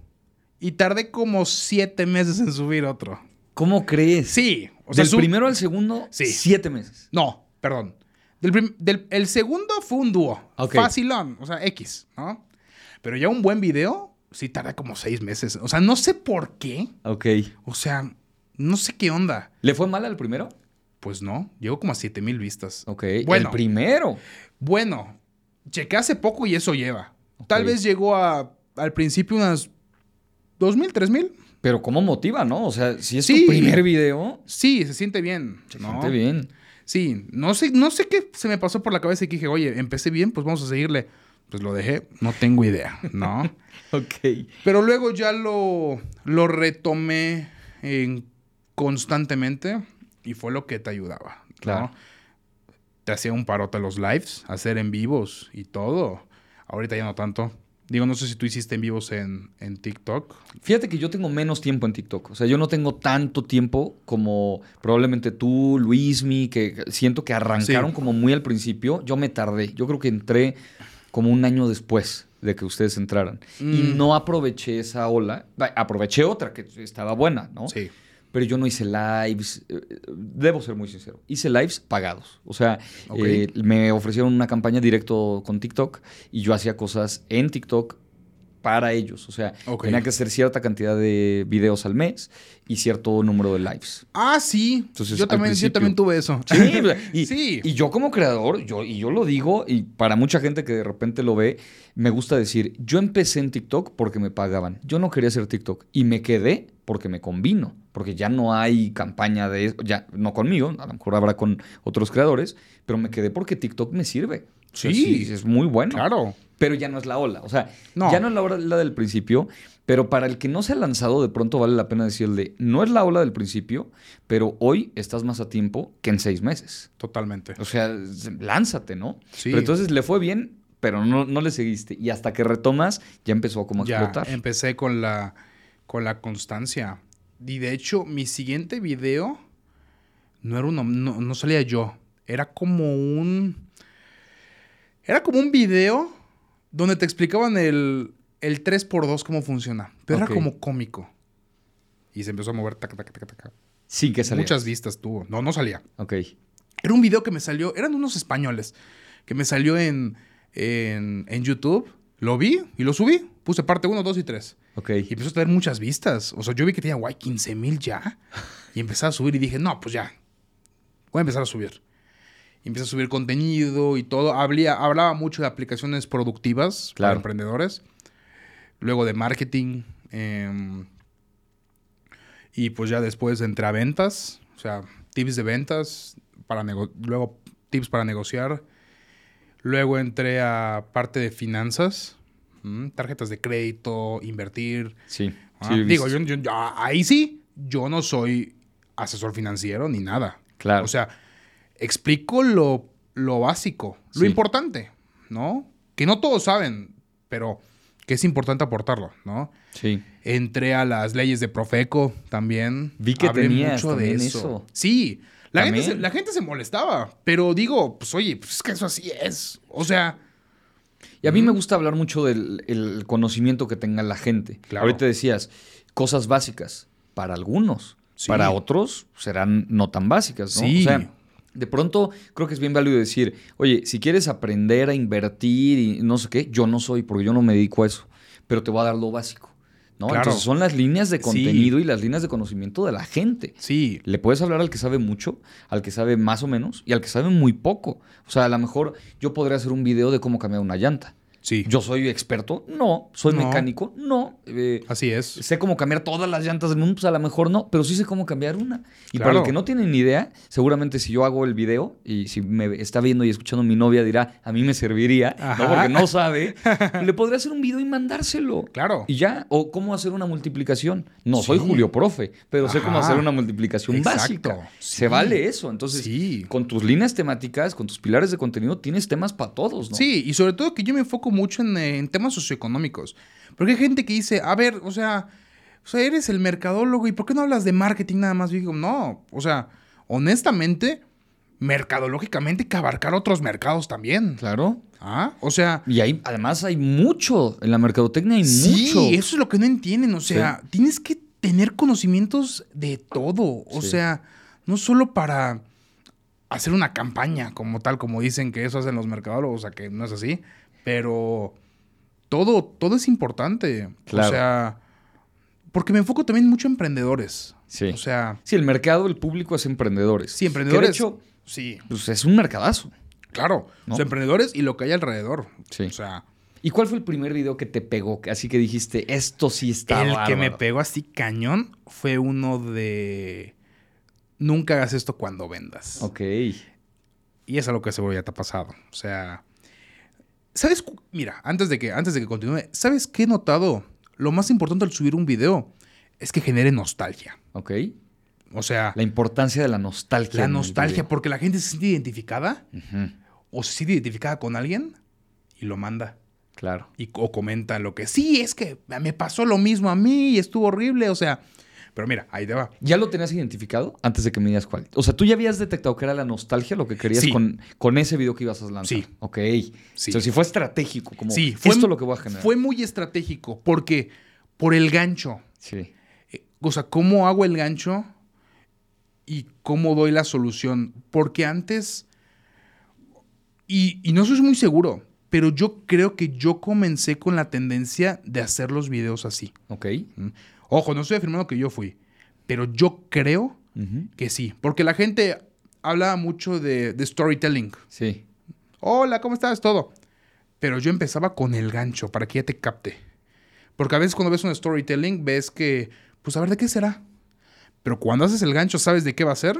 y tardé como siete meses en subir otro. ¿Cómo crees? Sí. O sea, del primero al segundo, sí. siete meses. No, perdón. Del, el segundo fue un dúo. Facilón, o sea, X, ¿no? Pero ya un buen video, sí tardé como seis meses. O sea, no sé por qué. Ok. O sea, no sé qué onda. ¿Le fue mal al primero? Pues no, llegó como a siete mil vistas. Ok. Bueno. El primero. Bueno, chequé hace poco y eso lleva. Tal vez llegó a, al principio unas ¿2 mil, 3 mil? Pero cómo motiva, ¿no? O sea, si es tu primer video. Sí, se siente bien. Se siente bien. Sí, no sé, no sé qué se me pasó por la cabeza y dije, oye, empecé bien, pues vamos a seguirle. Pues lo dejé, no tengo idea, ¿no? *laughs* ok. Pero luego ya lo, lo retomé constantemente y fue lo que te ayudaba. Claro. Te hacía un parote los lives, hacer en vivos y todo. Ahorita ya no tanto. Digo, no sé si tú hiciste en vivos en, en, TikTok. Fíjate que yo tengo menos tiempo en TikTok. O sea, yo no tengo tanto tiempo como probablemente tú, Luismi, que siento que arrancaron como muy al principio. Yo me tardé. Yo creo que entré como un año después de que ustedes entraran. Y mm. no aproveché esa ola. Aproveché otra que estaba buena, ¿no? Sí pero yo no hice lives, eh, debo ser muy sincero, hice lives pagados. O sea, eh, me ofrecieron una campaña directo con TikTok y yo hacía cosas en TikTok para ellos. O sea, tenía que hacer cierta cantidad de videos al mes y cierto número de lives. Ah, sí. Entonces, yo, también, yo también tuve eso. Sí, y, *laughs* y yo como creador, yo, y yo lo digo, y para mucha gente que de repente lo ve, me gusta decir, yo empecé en TikTok porque me pagaban. Yo no quería hacer TikTok y me quedé porque me convino porque ya no hay campaña de eso, ya no conmigo, a lo mejor habrá con otros creadores, pero me quedé porque TikTok me sirve. Sí, es muy bueno. Claro. Pero ya no es la ola, o sea, ya no es la ola del principio, pero para el que no se ha lanzado, de pronto vale la pena decirle, no es la ola del principio, pero hoy estás más a tiempo que en seis meses. Totalmente. O sea, lánzate, ¿no? Sí. Pero entonces le fue bien, pero no, no le seguiste. Y hasta que retomas, ya empezó como a ya, explotar. Empecé con la, con la constancia. Y de hecho, mi siguiente video no era uno, no, salía yo. Era como un. Era como un video donde te explicaban el, el 3x2 cómo funciona. Pero era como cómico. Y se empezó a mover taca, taca, taca, taca. Sí, que salía. Muchas vistas tuvo. No, no salía. Ok. Era un video que me salió. Eran unos españoles. Que me salió en, en, en YouTube. Lo vi y lo subí. Puse parte 1, 2 y 3. Ok. Y empezó a tener muchas vistas. O sea, yo vi que tenía, guay, 15 mil ya. Y empecé a subir y dije, no, pues ya. Voy a empezar a subir. Y empecé a subir contenido y todo. Hablía, hablaba mucho de aplicaciones productivas para emprendedores. Luego de marketing. Em, y pues ya después entré a ventas. O sea, tips de ventas. Para luego tips para negociar. Luego entré a parte de finanzas tarjetas de crédito, invertir. Sí. Ah, digo, yo, ahí sí, yo no soy asesor financiero ni nada. Claro. O sea, explico lo, lo básico, lo importante, ¿no? Que no todos saben, pero que es importante aportarlo, ¿no? Sí. Entré a las leyes de Profeco también. Vi que tenías mucho de eso. Sí. La gente, se, la gente, se, molestaba, pero digo, pues oye, pues es que eso así es. O sea, y a mí me gusta hablar mucho del conocimiento que tenga la gente. Ahorita decías, cosas básicas para algunos, para otros serán no tan básicas, ¿no? Sí. O sea, de pronto creo que es bien válido decir, oye, si quieres aprender a invertir y no sé qué, yo no soy, porque yo no me dedico a eso, pero te voy a dar lo básico. ¿No? Entonces son las líneas de contenido y las líneas de conocimiento de la gente. Sí. Le puedes hablar al que sabe mucho, al que sabe más o menos y al que sabe muy poco. O sea, a lo mejor yo podría hacer un video de cómo cambiar una llanta. ¿Yo soy experto? No. ¿Soy mecánico? No. Eh, Así es. ¿Sé cómo cambiar todas las llantas del mundo? Pues a lo mejor no, pero sí sé cómo cambiar una. Y para el que no tiene ni idea, seguramente si yo hago el video y si me está viendo y escuchando mi novia dirá, a mí me serviría, ¿no? porque no sabe, *laughs* le podría hacer un video y mandárselo. Claro. Y ya. O cómo hacer una multiplicación. No soy Julio Profe, pero sé cómo hacer una multiplicación básica. Se vale eso. Entonces, con tus líneas temáticas, con tus pilares de contenido, tienes temas para todos, ¿no? Sí, y sobre todo que yo me enfoco mucho en, temas socioeconómicos. Porque hay gente que dice, a ver, o sea, o sea, eres el mercadólogo y ¿por qué no hablas de marketing nada más? Digo, no, o sea, honestamente, mercadológicamente hay que abarcar otros mercados también. Claro. Ah, o sea. Y hay, además hay mucho, en la mercadotecnia hay mucho. Sí, eso es lo que no entienden. O sea, tienes que tener conocimientos de todo. O sea, no solo para hacer una campaña como tal, como dicen que eso hacen los mercadólogos, o sea, que no es así. Pero todo, todo es importante. Claro. O sea, porque me enfoco también mucho en emprendedores. Sí. O sea. Sí, el mercado, el público es emprendedores. Sí, emprendedores. de hecho, sí. Pues es un mercadazo. Claro. ¿no? emprendedores y lo que hay alrededor. Sí. O sea. ¿Y cuál fue el primer video que te pegó? Así que dijiste, esto sí está El que me pegó así cañón fue uno de... Nunca hagas esto cuando vendas. Ok. Y es algo que seguro ya te ha pasado. O sea... ¿Sabes? Mira, antes de que, antes de que continúe, ¿sabes qué he notado? Lo más importante al subir un video es que genere nostalgia. Ok. O sea... La importancia de la nostalgia. La nostalgia, porque la gente se siente identificada o se siente identificada con alguien y lo manda. Claro. Y, o comenta lo que sí, es que me pasó lo mismo a mí y estuvo horrible. O sea, pero mira, ahí te va. ¿Ya lo tenías identificado antes de que me digas cuál? O sea, ¿tú ya habías detectado que era la nostalgia lo que querías con, con ese video que ibas a lanzar? Sí. Ok. Sí. O sea, si fue estratégico, como sí, fue, esto lo que voy a generar. Fue muy estratégico porque por el gancho. Sí. Eh, o sea, ¿cómo hago el gancho y cómo doy la solución? Porque antes, y, y no soy muy seguro, pero yo creo que yo comencé con la tendencia de hacer los videos así. Ok. Ojo, no estoy afirmando que yo fui, pero yo creo que sí. Porque la gente habla mucho de, storytelling. Sí. Hola, ¿cómo estás? Todo. Pero yo empezaba con el gancho para que ya te capte. Porque a veces cuando ves un storytelling ves que, pues a ver, ¿de qué será? Pero cuando haces el gancho sabes de qué va a ser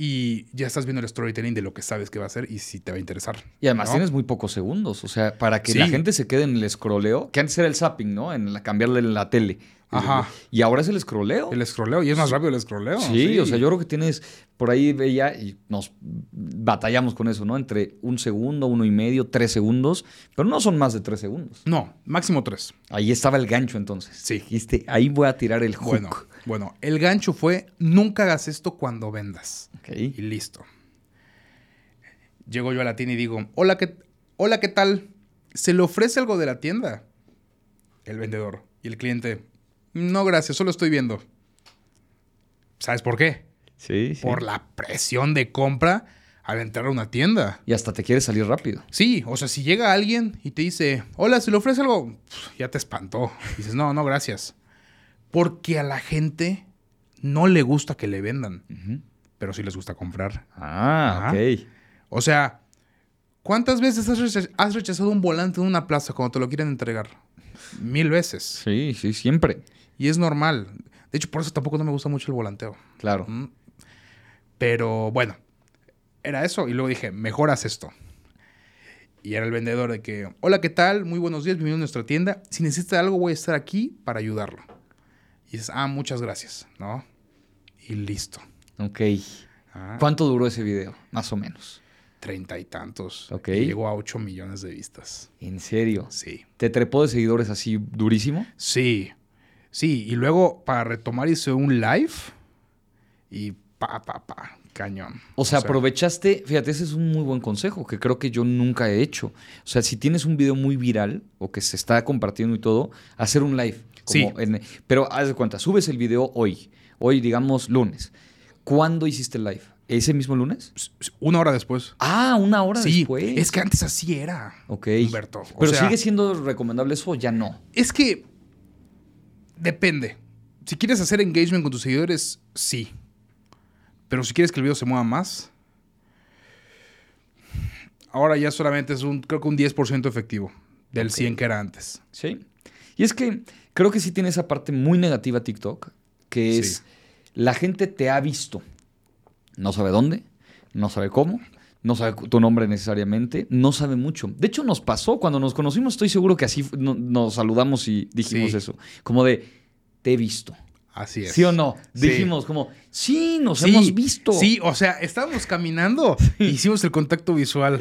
y ya estás viendo el storytelling de lo que sabes que va a ser y si te va a interesar. Y además tienes muy pocos segundos, o sea, para que la gente se quede en el escroleo, que antes era el zapping, ¿no? En la, cambiarle la tele. Ajá. Y ahora es el escroleo. El escroleo, y es más rápido el escroleo. Sí, o sea, yo creo que tienes, por ahí veía, y nos batallamos con eso, ¿no? Entre un segundo, uno y medio, tres segundos, pero no son más de tres segundos. No, máximo tres. Ahí estaba el gancho entonces. Sí. Dijiste, ahí voy a tirar el hook. Bueno, bueno, el gancho fue, nunca hagas esto cuando vendas. Y listo. Llego yo a la tienda y digo, hola, ¿qué, hola, ¿qué tal? ¿Se le ofrece algo de la tienda? El vendedor. Y el cliente, no, gracias, solo estoy viendo. ¿Sabes por qué? Sí, sí. Por la presión de compra al entrar a una tienda. Y hasta te quiere salir rápido. Sí, o sea, si llega alguien y te dice, hola, ¿se le ofrece algo? ya te espantó. dices, no, no, gracias. Porque a la gente no le gusta que le vendan, pero sí les gusta comprar. Ah, ok. O sea, ¿cuántas veces has rechazado un volante en una plaza cuando te lo quieren entregar? Mil veces. Sí, sí, siempre. Y es normal. De hecho, por eso tampoco no me gusta mucho el volanteo. Claro. Pero bueno, era eso. Y luego dije, mejoras esto. Y era el vendedor de que, hola, ¿qué tal? Muy buenos días, bienvenido a nuestra tienda. Si necesita algo, voy a estar aquí para ayudarlo. Y dices, ah, muchas gracias, ¿no? Y listo. Ok. Ah. ¿Cuánto duró ese video? Más o menos. Treinta y tantos. Ok. Y llegó a ocho millones de vistas. ¿En serio? Sí. ¿Te trepó de seguidores así durísimo? Sí. Sí. Y luego para retomar hice un live y pa, pa, pa. Cañón. O sea, aprovechaste, fíjate, ese es un muy buen consejo que creo que yo nunca he hecho. O sea, si tienes un video muy viral o que se está compartiendo y todo, hacer un live. Sí. pero haz de cuenta, subes el video hoy, hoy digamos lunes. ¿Cuándo hiciste el live? ¿Ese mismo lunes? Una hora después. Ah, una hora sí, después. Es que antes así era. Ok. Humberto. Pero sigue siendo recomendable eso o ya no. Es que depende. Si quieres hacer engagement con tus seguidores, sí. Pero si quieres que el video se mueva más, ahora ya solamente es un, creo que un 10% efectivo del 100 que era antes. Sí. Y es que creo que sí tiene esa parte muy negativa TikTok, que es la gente te ha visto. No sabe dónde, no sabe cómo, no sabe tu nombre necesariamente, no sabe mucho. De hecho, nos pasó cuando nos conocimos, estoy seguro que así nos saludamos y dijimos eso. Como de, te he visto. Así es. ¿Sí o no? Dijimos como, sí, nos hemos visto. Sí, o sea, estábamos caminando *laughs* e hicimos el contacto visual.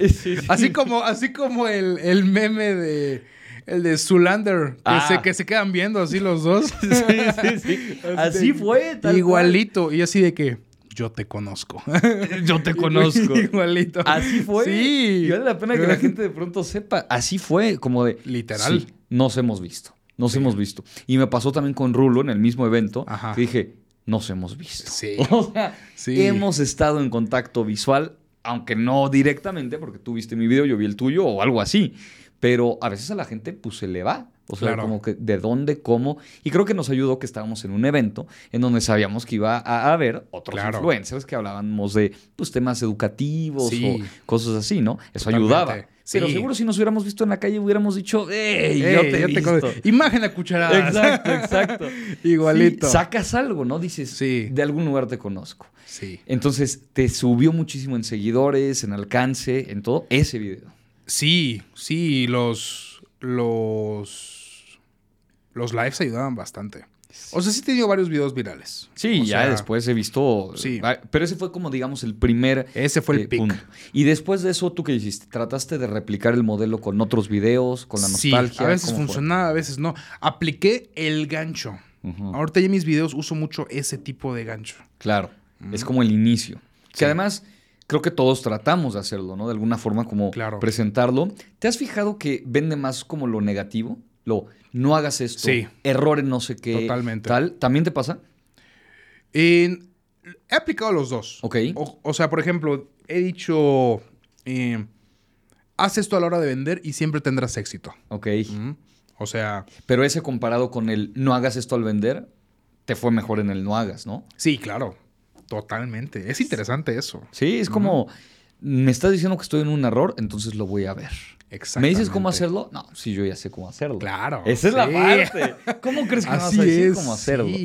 así como, así como el, el meme de el de Zulander, que, se, ah. que se quedan viendo así los dos. *laughs* sí, sí, sí. *laughs* Así, fue, tal Igualito. Y así de que yo te conozco. *laughs* yo te conozco. Igualito. Así fue. Sí. Y vale la pena que la gente de pronto sepa. Así fue, como de. Literal. Sí, nos hemos visto. Nos hemos visto. Y me pasó también con Rulo en el mismo evento. Ajá. Que dije, nos hemos visto. Sí. O sea, hemos estado en contacto visual, aunque no directamente, porque tú viste mi video, yo vi el tuyo o algo así. Pero a veces a la gente pues se le va. O sea, como que de dónde, cómo. Y creo que nos ayudó que estábamos en un evento en donde sabíamos que iba a haber otros influencers que hablábamos de pues, temas educativos o cosas así, ¿no? Eso ayudaba. Pero seguro si nos hubiéramos visto en la calle hubiéramos dicho, ¡Ey! yo te, visto. Imagen a cucharadas. Exacto, exacto. *laughs* Igualito. sacas algo, ¿no? Dices, sí. de algún lugar te conozco. Sí. Entonces, te subió muchísimo en seguidores, en alcance, en todo ese video. Sí, sí, los. Los. Los lives ayudaban bastante. O sea, sí he tenido varios videos virales. Sí, ya después he visto. Sí. Ah, pero ese fue como, digamos, el primer. Ese fue el eh, pick. Y después de eso, ¿tú qué hiciste? ¿Trataste de replicar el modelo con otros videos, con la nostalgia? Sí, a veces funcionaba, a veces no. Apliqué el gancho. Ahorita ya en mis videos uso mucho ese tipo de gancho. Claro. Es como el inicio. Que además creo que todos tratamos de hacerlo, ¿no? De alguna forma como presentarlo. ¿Te has fijado que vende más como lo negativo? Lo no hagas esto, sí. error en no sé qué. Totalmente. Tal. ¿También te pasa? he aplicado los dos. Ok. O, sea, por ejemplo, he dicho, eh, haz esto a la hora de vender y siempre tendrás éxito. Ok. O sea... Pero ese comparado con el no hagas esto al vender, te fue mejor en el no hagas, ¿no? Sí, claro. Totalmente. Es interesante eso. Sí, es como, me estás diciendo que estoy en un error, entonces lo voy a ver. ¿Me dices cómo hacerlo? No, sí, yo ya sé cómo hacerlo. Claro. Esa es la parte. ¿Cómo crees que Así vas a decir cómo hacerlo?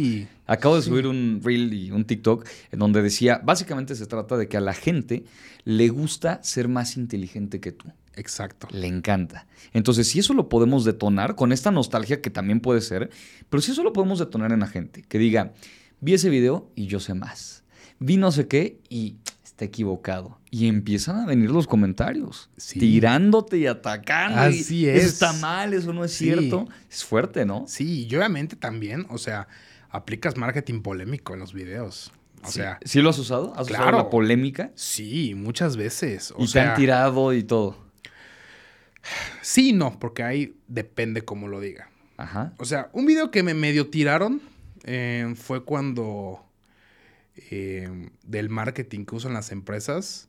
Acabo de subir un reel y un TikTok en donde decía, básicamente se trata de que a la gente le gusta ser más inteligente que tú. Exacto. Le encanta. Entonces, si eso lo podemos detonar con esta nostalgia que también puede ser, pero si eso lo podemos detonar en la gente, que diga, vi ese video y yo sé más. Vi no sé qué y está equivocado. Y empiezan a venir los comentarios, tirándote y atacando. Así es. Eso está mal, eso no es cierto. Es fuerte, ¿no? Sí, y obviamente también, o sea, aplicas marketing polémico en los videos. O sea, ¿Sí lo has usado? ¿Has usado la polémica? Sí, muchas veces. y te han tirado y todo. Sí, no, porque ahí depende cómo lo diga. Ajá. O sea, un video que me medio tiraron eh, fue cuando eh, del marketing que usan las empresas.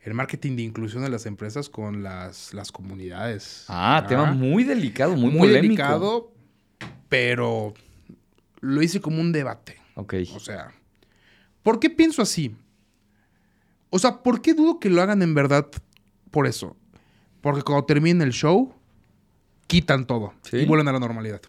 El marketing de inclusión de las empresas con las, las comunidades. Ah, tema muy delicado, muy, muy delicado, pero lo hice como un debate. Ok. O sea, ¿por qué pienso así? O sea, ¿por qué dudo que lo hagan en verdad por eso? Porque cuando termine el show, quitan todo y vuelven a la normalidad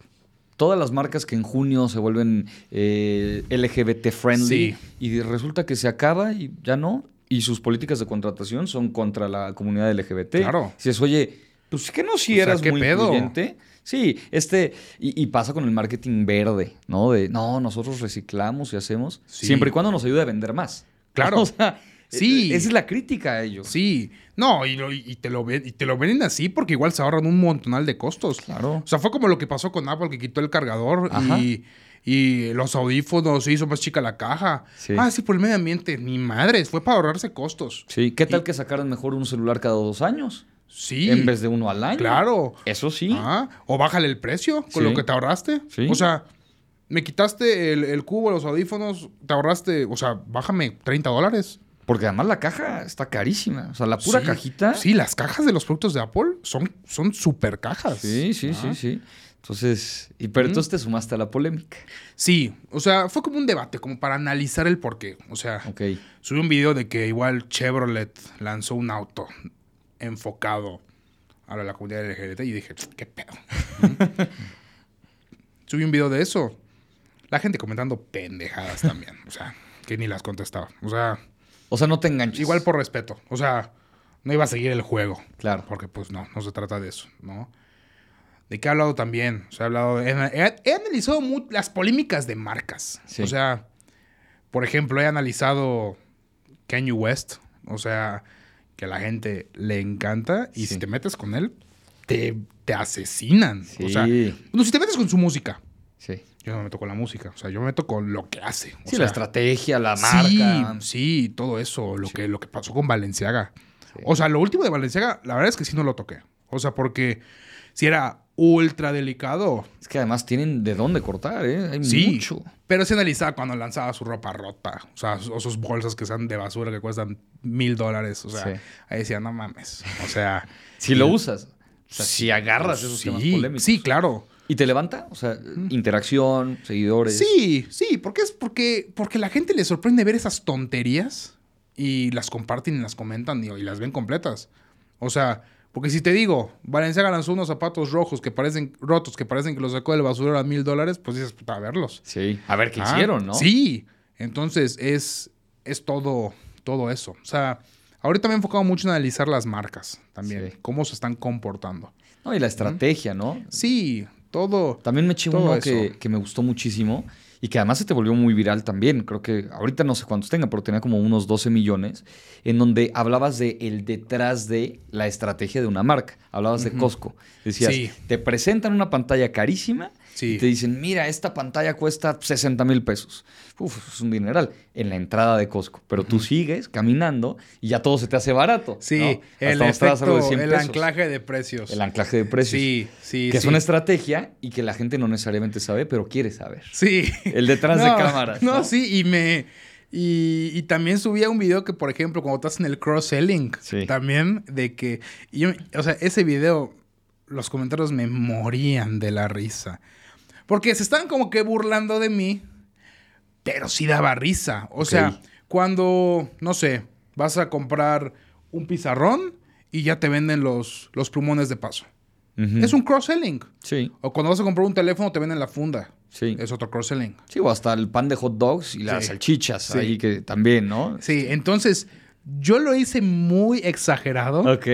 todas las marcas que en junio se vuelven eh, LGBT friendly y resulta que se acaba y ya no. Y sus políticas de contratación son contra la comunidad LGBT. Claro. Si es, oye, pues que no si eras muy pedo? Sí, este, y, pasa con el marketing verde, ¿no? De, no, nosotros reciclamos y hacemos, siempre y cuando nos ayude a vender más. Claro. *laughs* O sea, Sí. Esa es la crítica a ellos. Sí. No, y, te lo ven, y te lo ven así porque igual se ahorran un montonal de costos. Claro. O sea, fue como lo que pasó con Apple, que quitó el cargador y, y, los audífonos hizo más chica la caja. Ah, sí, por el medio ambiente. Ni madres, fue para ahorrarse costos. Sí. ¿Qué tal que sacaran mejor un celular cada dos años? Sí. En vez de uno al año. Claro. Eso sí. Ah, o bájale el precio con lo que te ahorraste. Sí. O sea, me quitaste el, el cubo, los audífonos, te ahorraste, o sea, bájame 30 dólares. Porque además la caja está carísima. O sea, la pura cajita. Sí, las cajas de los productos de Apple son súper cajas. Sí, sí, sí, sí. Entonces, y pero entonces te sumaste a la polémica. Sí, o sea, fue como un debate, como para analizar el porqué. O sea, subí un video de que igual Chevrolet lanzó un auto enfocado a la comunidad LGBT y dije, qué pedo. *laughs* subí un video de eso. La gente comentando pendejadas también. O sea, que ni las contestaba. O sea, o sea, no te enganches. Igual por respeto. O sea, no iba a seguir el juego. Claro. Porque pues no, no se trata de eso, ¿no? ¿De qué he hablado también? O sea, he hablado... He, analizado las polémicas de marcas. O sea, por ejemplo, he analizado Kanye West. O sea, que a la gente le encanta. Y si te metes con él, te, te asesinan. O sea, no, si te metes con su música. Sí. Yo no me meto con la música, o sea, yo me meto con lo que hace. sí, la estrategia, la marca. Sí, todo eso, lo, que, lo que pasó con Valenciaga. O sea, lo último de Valenciaga, la verdad es que sí no lo toqué. O sea, porque si era ultra delicado. Es que además tienen de dónde cortar, ¿eh? Hay sí, mucho. Pero se analizaba cuando lanzaba su ropa rota. O sea, o sus bolsas que sean de basura que cuestan mil dólares. O sea, ahí decía, no mames. O sea. *laughs* si lo usas. O sea, si agarras esos temas polémicos. Sí, claro. ¿Y te levanta? O sea, interacción, seguidores. Sí, sí, porque es porque, porque la gente le sorprende ver esas tonterías y las comparten y las comentan y, las ven completas. O sea, Porque si te digo, Valencia lanzó unos zapatos rojos que parecen rotos, que parecen que los sacó del basurero a mil dólares, pues dices, a verlos. Sí, a ver qué ah, hicieron, ¿no? Sí, entonces es, es todo, todo eso. O sea, ahorita me he enfocado mucho en analizar las marcas también, cómo se están comportando. No, y la estrategia, ¿no? Sí, todo. También me eché uno que, que, me gustó muchísimo y que además se te volvió muy viral también. Creo que ahorita no sé cuántos tenga, pero tenía como unos 12 millones, en donde hablabas de el detrás de la estrategia de una marca. Hablabas de Costco. Decías, te presentan una pantalla carísima y te dicen, mira, esta pantalla cuesta 60 mil pesos. Uf, es un dineral en la entrada de Costco. Pero tú sigues caminando y ya todo se te hace barato. Sí, el, el anclaje de precios. El anclaje de precios. Sí, sí. Que es una estrategia y que la gente no necesariamente sabe, pero quiere saber. Sí. El detrás de *laughs* cámaras. No, sí, y me... Y, también subía un video que, por ejemplo, cuando estás en el cross-selling, también de que... o sea, ese video, los comentarios me morían de la risa. Porque se estaban como que burlando de mí, pero sí daba risa. O sea, cuando, no sé, vas a comprar un pizarrón y ya te venden los, los plumones de paso. Es un cross-selling. Sí. O cuando vas a comprar un teléfono te venden la funda. Sí. Es otro cross-selling. Sí, o hasta el pan de hot dogs y las salchichas ahí que también, ¿no? Sí, entonces yo lo hice muy exagerado. Ok.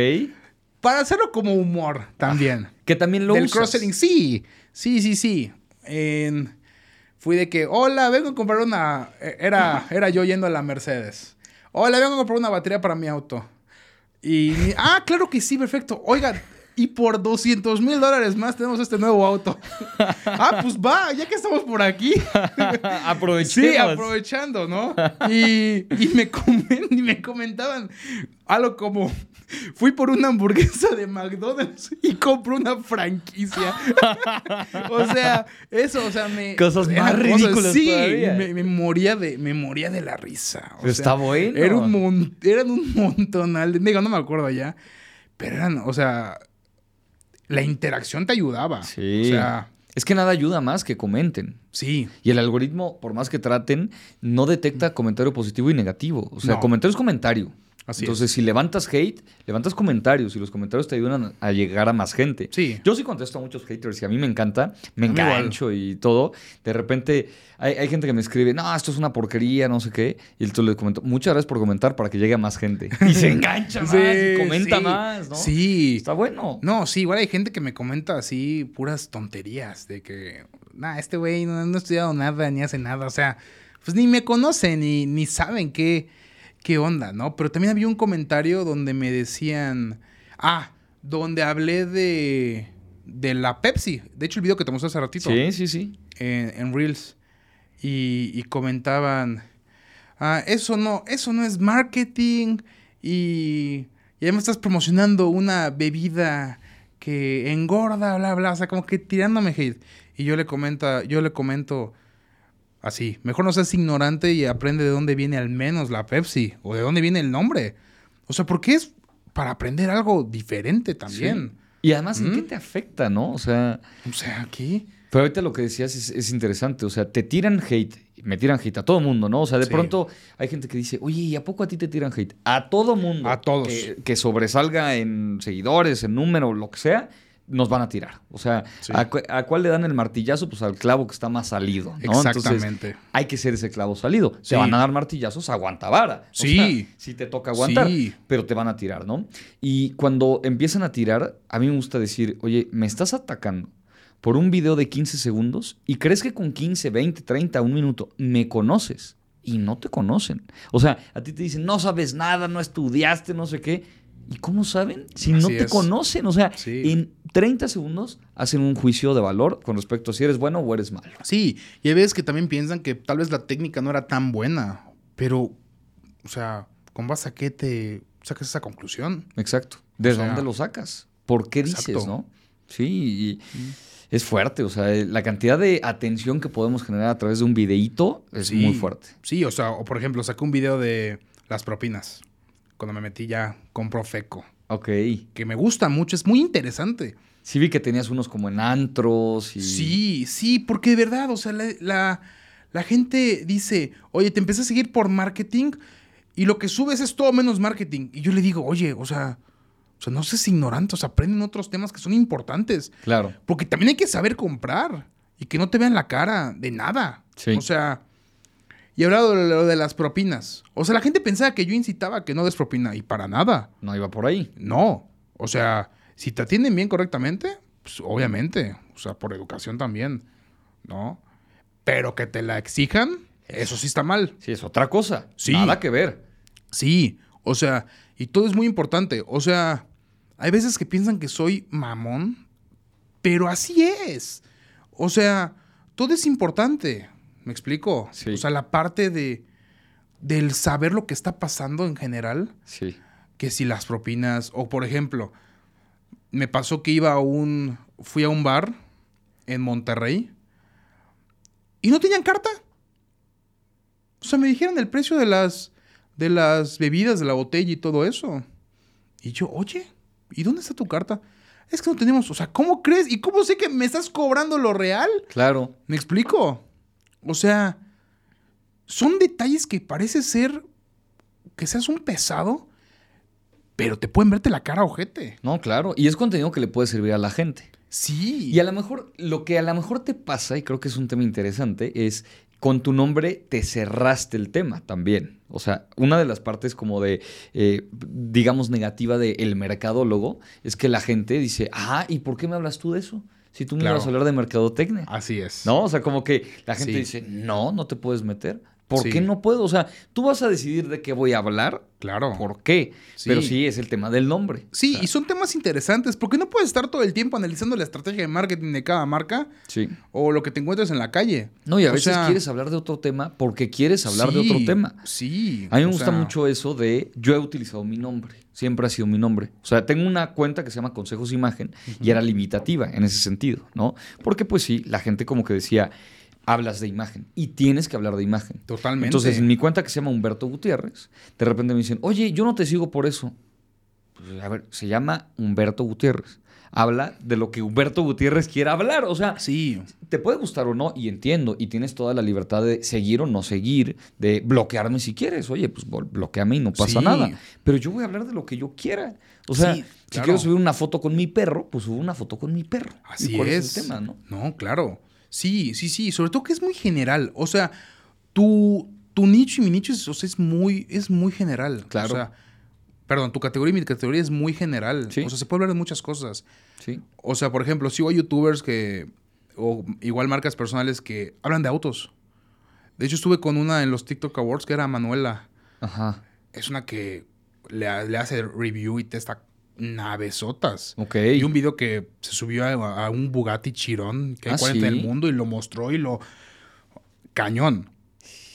Para hacerlo como humor también. que también lo Del cross-selling, sí. Sí, sí, sí fui de que, hola, vengo a comprar una... E, era, *laughs* era yo yendo a la Mercedes. Hola, vengo a comprar una batería para mi auto. Y, ah, claro que sí, perfecto. Oiga, y por 200 mil dólares más tenemos este nuevo auto. *laughs* ah, pues va, ya que estamos por aquí. *laughs* Aprovechemos. Sí, aprovechando, ¿no? Y, y, me y me comentaban algo como, fui por una hamburguesa de McDonald's y compré una franquicia. *laughs* o sea, eso, o sea, me... Cosas más ridículas sí, Me, moría de, me moría de la risa. Está bueno. Era un eran un montonal. Digo, no me acuerdo ya. Pero eran, o sea, la interacción te ayudaba. Sí. O sea, es que nada ayuda más que comenten. Sí. Y el algoritmo, por más que traten, no detecta comentario positivo y negativo. O sea, comentario es comentario. Entonces, si levantas hate, levantas comentarios y los comentarios te ayudan a llegar a más gente. Sí. Yo sí contesto a muchos haters y a mí me encanta, me engancho y todo. De repente hay, gente que me escribe, no, esto es una porquería, no sé qué. Y entonces les comento, muchas gracias por comentar para que llegue a más gente. *laughs* Y se engancha más y comenta más, ¿no? Sí. Está bueno. No, sí, igual hay gente que me comenta así puras tonterías de que, nah, este güey no, ha estudiado nada ni hace nada. O sea, pues ni me conocen ni, ni saben qué qué onda, ¿no? Pero también había un comentario donde me decían, ah, donde hablé de, de la Pepsi. De hecho, el video que te mostré hace ratito. Sí, sí, sí. En, Reels. Y, comentaban, ah, eso no, eso no es marketing y, ya me estás promocionando una bebida que engorda, bla, bla, o sea, como que tirándome hate. Y yo le comenta, yo le comento, Así. Mejor no seas ignorante y aprende de dónde viene al menos la Pepsi o de dónde viene el nombre. O sea, porque es para aprender algo diferente también. Y además, ¿en qué te afecta, no? O sea. O sea, aquí. Pero ahorita lo que decías es, interesante. O sea, te tiran hate. Me tiran hate a todo mundo, ¿no? O sea, de pronto hay gente que dice, oye, ¿y a poco a ti te tiran hate? A todo mundo. A todos. que sobresalga en seguidores, en número, lo que sea nos van a tirar. O sea, a, cuál le dan el martillazo? Pues al clavo que está más salido. ¿no? Exactamente. hay que ser ese clavo salido. Se van a dar martillazos, aguanta vara. sí. sí te toca aguantar, pero te van a tirar, ¿no? Y cuando empiezan a tirar, a mí me gusta decir, oye, me estás atacando por un video de 15 segundos y crees que con 15, 20, 30, un minuto me conoces y no te conocen. O sea, a ti te dicen, no sabes nada, no estudiaste, no sé qué. ¿Y cómo saben? Si no te conocen. O sea, en 30 segundos hacen un juicio de valor con respecto a si eres bueno o eres malo. Sí, y hay veces que también piensan que tal vez la técnica no era tan buena, pero, o sea, ¿con base a qué te sacas esa conclusión? Exacto. ¿De dónde lo sacas? ¿Por qué dices, no? Sí, mm. es fuerte. O sea, la cantidad de atención que podemos generar a través de un videíto es muy fuerte. Sí, o sea, o por ejemplo, saqué un video de las propinas cuando me metí ya con Profeco. Ok. Que me gusta mucho, es muy interesante. Sí vi que tenías unos como en antros y... Sí, sí, porque de verdad, o sea, la, gente dice, oye, te empecé a seguir por marketing y lo que subes es todo menos marketing. Y yo le digo, oye, o sea, O sea, no seas ignorante, o sea, aprenden otros temas que son importantes. Claro. Porque también hay que saber comprar y que no te vean la cara de nada. Sí. O sea, y hablado de lo de las propinas. O sea, la gente pensaba que yo incitaba a que no des propina y para nada. No iba por ahí. No. O sea, si te atienden bien correctamente, pues obviamente. O sea, por educación también. ¿No? Pero que te la exijan, eso sí está mal. Sí, es otra cosa. Sí. Nada que ver. Sí. O sea, y todo es muy importante. O sea, hay veces que piensan que soy mamón, pero así es. O sea, todo es importante. ¿Me explico? Sí. O sea, la parte de del saber lo que está pasando en general. Sí. Que si las propinas, o por ejemplo, me pasó que iba a un, fui a un bar en Monterrey y no tenían carta. O sea, me dijeron el precio de las, de las bebidas, de la botella y todo eso. Y yo, oye, ¿y dónde está tu carta? Es que no tenemos, o sea, ¿cómo crees? ¿Y cómo sé que me estás cobrando lo real? Claro. ¿Me explico? O sea, son detalles que parece ser que seas un pesado, pero te pueden verte la cara ojete. No, claro. Y es contenido que le puede servir a la gente. Sí. Y a lo mejor, lo que a lo mejor te pasa, y creo que es un tema interesante, es con tu nombre te cerraste el tema también. O sea, una de las partes como de, eh, digamos, negativa del el mercadólogo es que la gente dice, ah, ¿y por qué me hablas tú de eso? Si tú me vas a hablar de mercadotecnia. Así es. ¿No? O sea, como que la gente dice, no, no te puedes meter. ¿Por qué no puedo? O sea, tú vas a decidir de qué voy a hablar. Claro. ¿Por qué? Pero sí, es el tema del nombre. Sí, y son temas interesantes, porque no puedes estar todo el tiempo analizando la estrategia de marketing de cada marca. Sí. O lo que te encuentres en la calle. No, y a veces quieres hablar de otro tema porque quieres hablar de otro tema. Sí. A mí me gusta mucho eso de yo he utilizado mi nombre. Siempre ha sido mi nombre. O sea, tengo una cuenta que se llama Consejos Imagen y era limitativa en ese sentido, ¿no? Porque pues sí, la gente como que decía hablas de imagen y tienes que hablar de imagen. Totalmente. Entonces, en mi cuenta que se llama Humberto Gutiérrez, de repente me dicen, oye, yo no te sigo por eso. Pues, a ver, se llama Humberto Gutiérrez. Habla de lo que Humberto Gutiérrez quiera hablar. O sea, sí. te puede gustar o no, y entiendo, y tienes toda la libertad de seguir o no seguir, de bloquearme si quieres. Oye, pues bloqueame y no pasa nada. Pero yo voy a hablar de lo que yo quiera. O sea, si quiero subir una foto con mi perro, pues subo una foto con mi perro. Así es. el tema, ¿no? No, claro. Sí, sí, sí. Sobre todo que es muy general. O sea, tu, tu nicho y mi nicho es, es, muy, es muy general. Claro. O sea, perdón, tu categoría y mi categoría es muy general. ¿Sí? O sea, se puede hablar de muchas cosas. Sí. O sea, por ejemplo, si hay youtubers que, o igual marcas personales que hablan de autos. De hecho, estuve con una en los TikTok Awards que era Manuela. Ajá. Es una que le, le hace review y testa navesotas. Ok. Y un video que se subió a, un Bugatti Chirón que hay ah, en el mundo y lo mostró y lo... Cañón.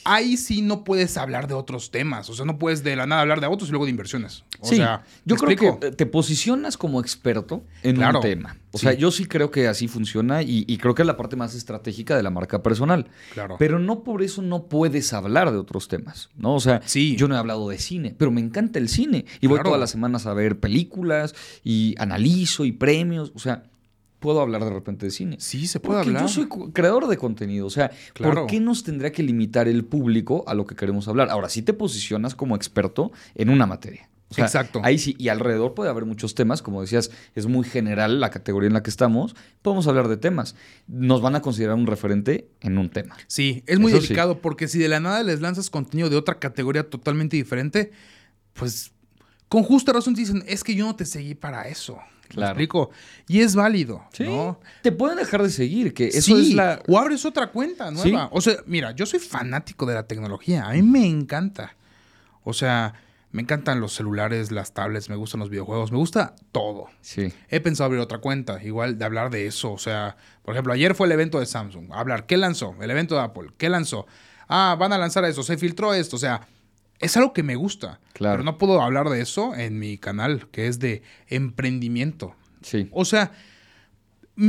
Ahí sí no puedes hablar de otros temas. O sea, no puedes de la nada hablar de autos y luego de inversiones. O sí, sea, yo creo que te posicionas como experto en un tema. O sea, yo sí creo que así funciona y, creo que es la parte más estratégica de la marca personal. Claro. Pero no por eso no puedes hablar de otros temas, ¿no? O sea, yo no he hablado de cine, pero me encanta el cine y voy todas las semanas a ver películas y analizo y premios, o sea, puedo hablar de repente de cine. Sí, se puede hablar. Yo soy creador de contenido. O sea, ¿por qué nos tendría que limitar el público a lo que queremos hablar? Ahora, sí te posicionas como experto en una materia. Exacto. Ahí sí, y alrededor puede haber muchos temas, como decías, es muy general la categoría en la que estamos, podemos hablar de temas. Nos van a considerar un referente en un tema. Sí, es muy delicado porque si de la nada les lanzas contenido de otra categoría totalmente diferente, pues con justa razón dicen, es que yo no te seguí para eso. Claro. explico? Y es válido, ¿no? Te pueden dejar de seguir, que eso es la... O abres otra cuenta nueva. O sea, mira, yo soy fanático de la tecnología. A mí me encanta. O sea, me encantan los celulares, las tablets, me gustan los videojuegos, me gusta todo. Sí. He pensado abrir otra cuenta, igual de hablar de eso. O sea, por ejemplo, ayer fue el evento de Samsung. Hablar, ¿qué lanzó? El evento de Apple, ¿qué lanzó? Ah, van a lanzar eso, se filtró esto. O sea, es algo que me gusta. Claro. Pero no puedo hablar de eso en mi canal, que es de emprendimiento. Sí. O sea,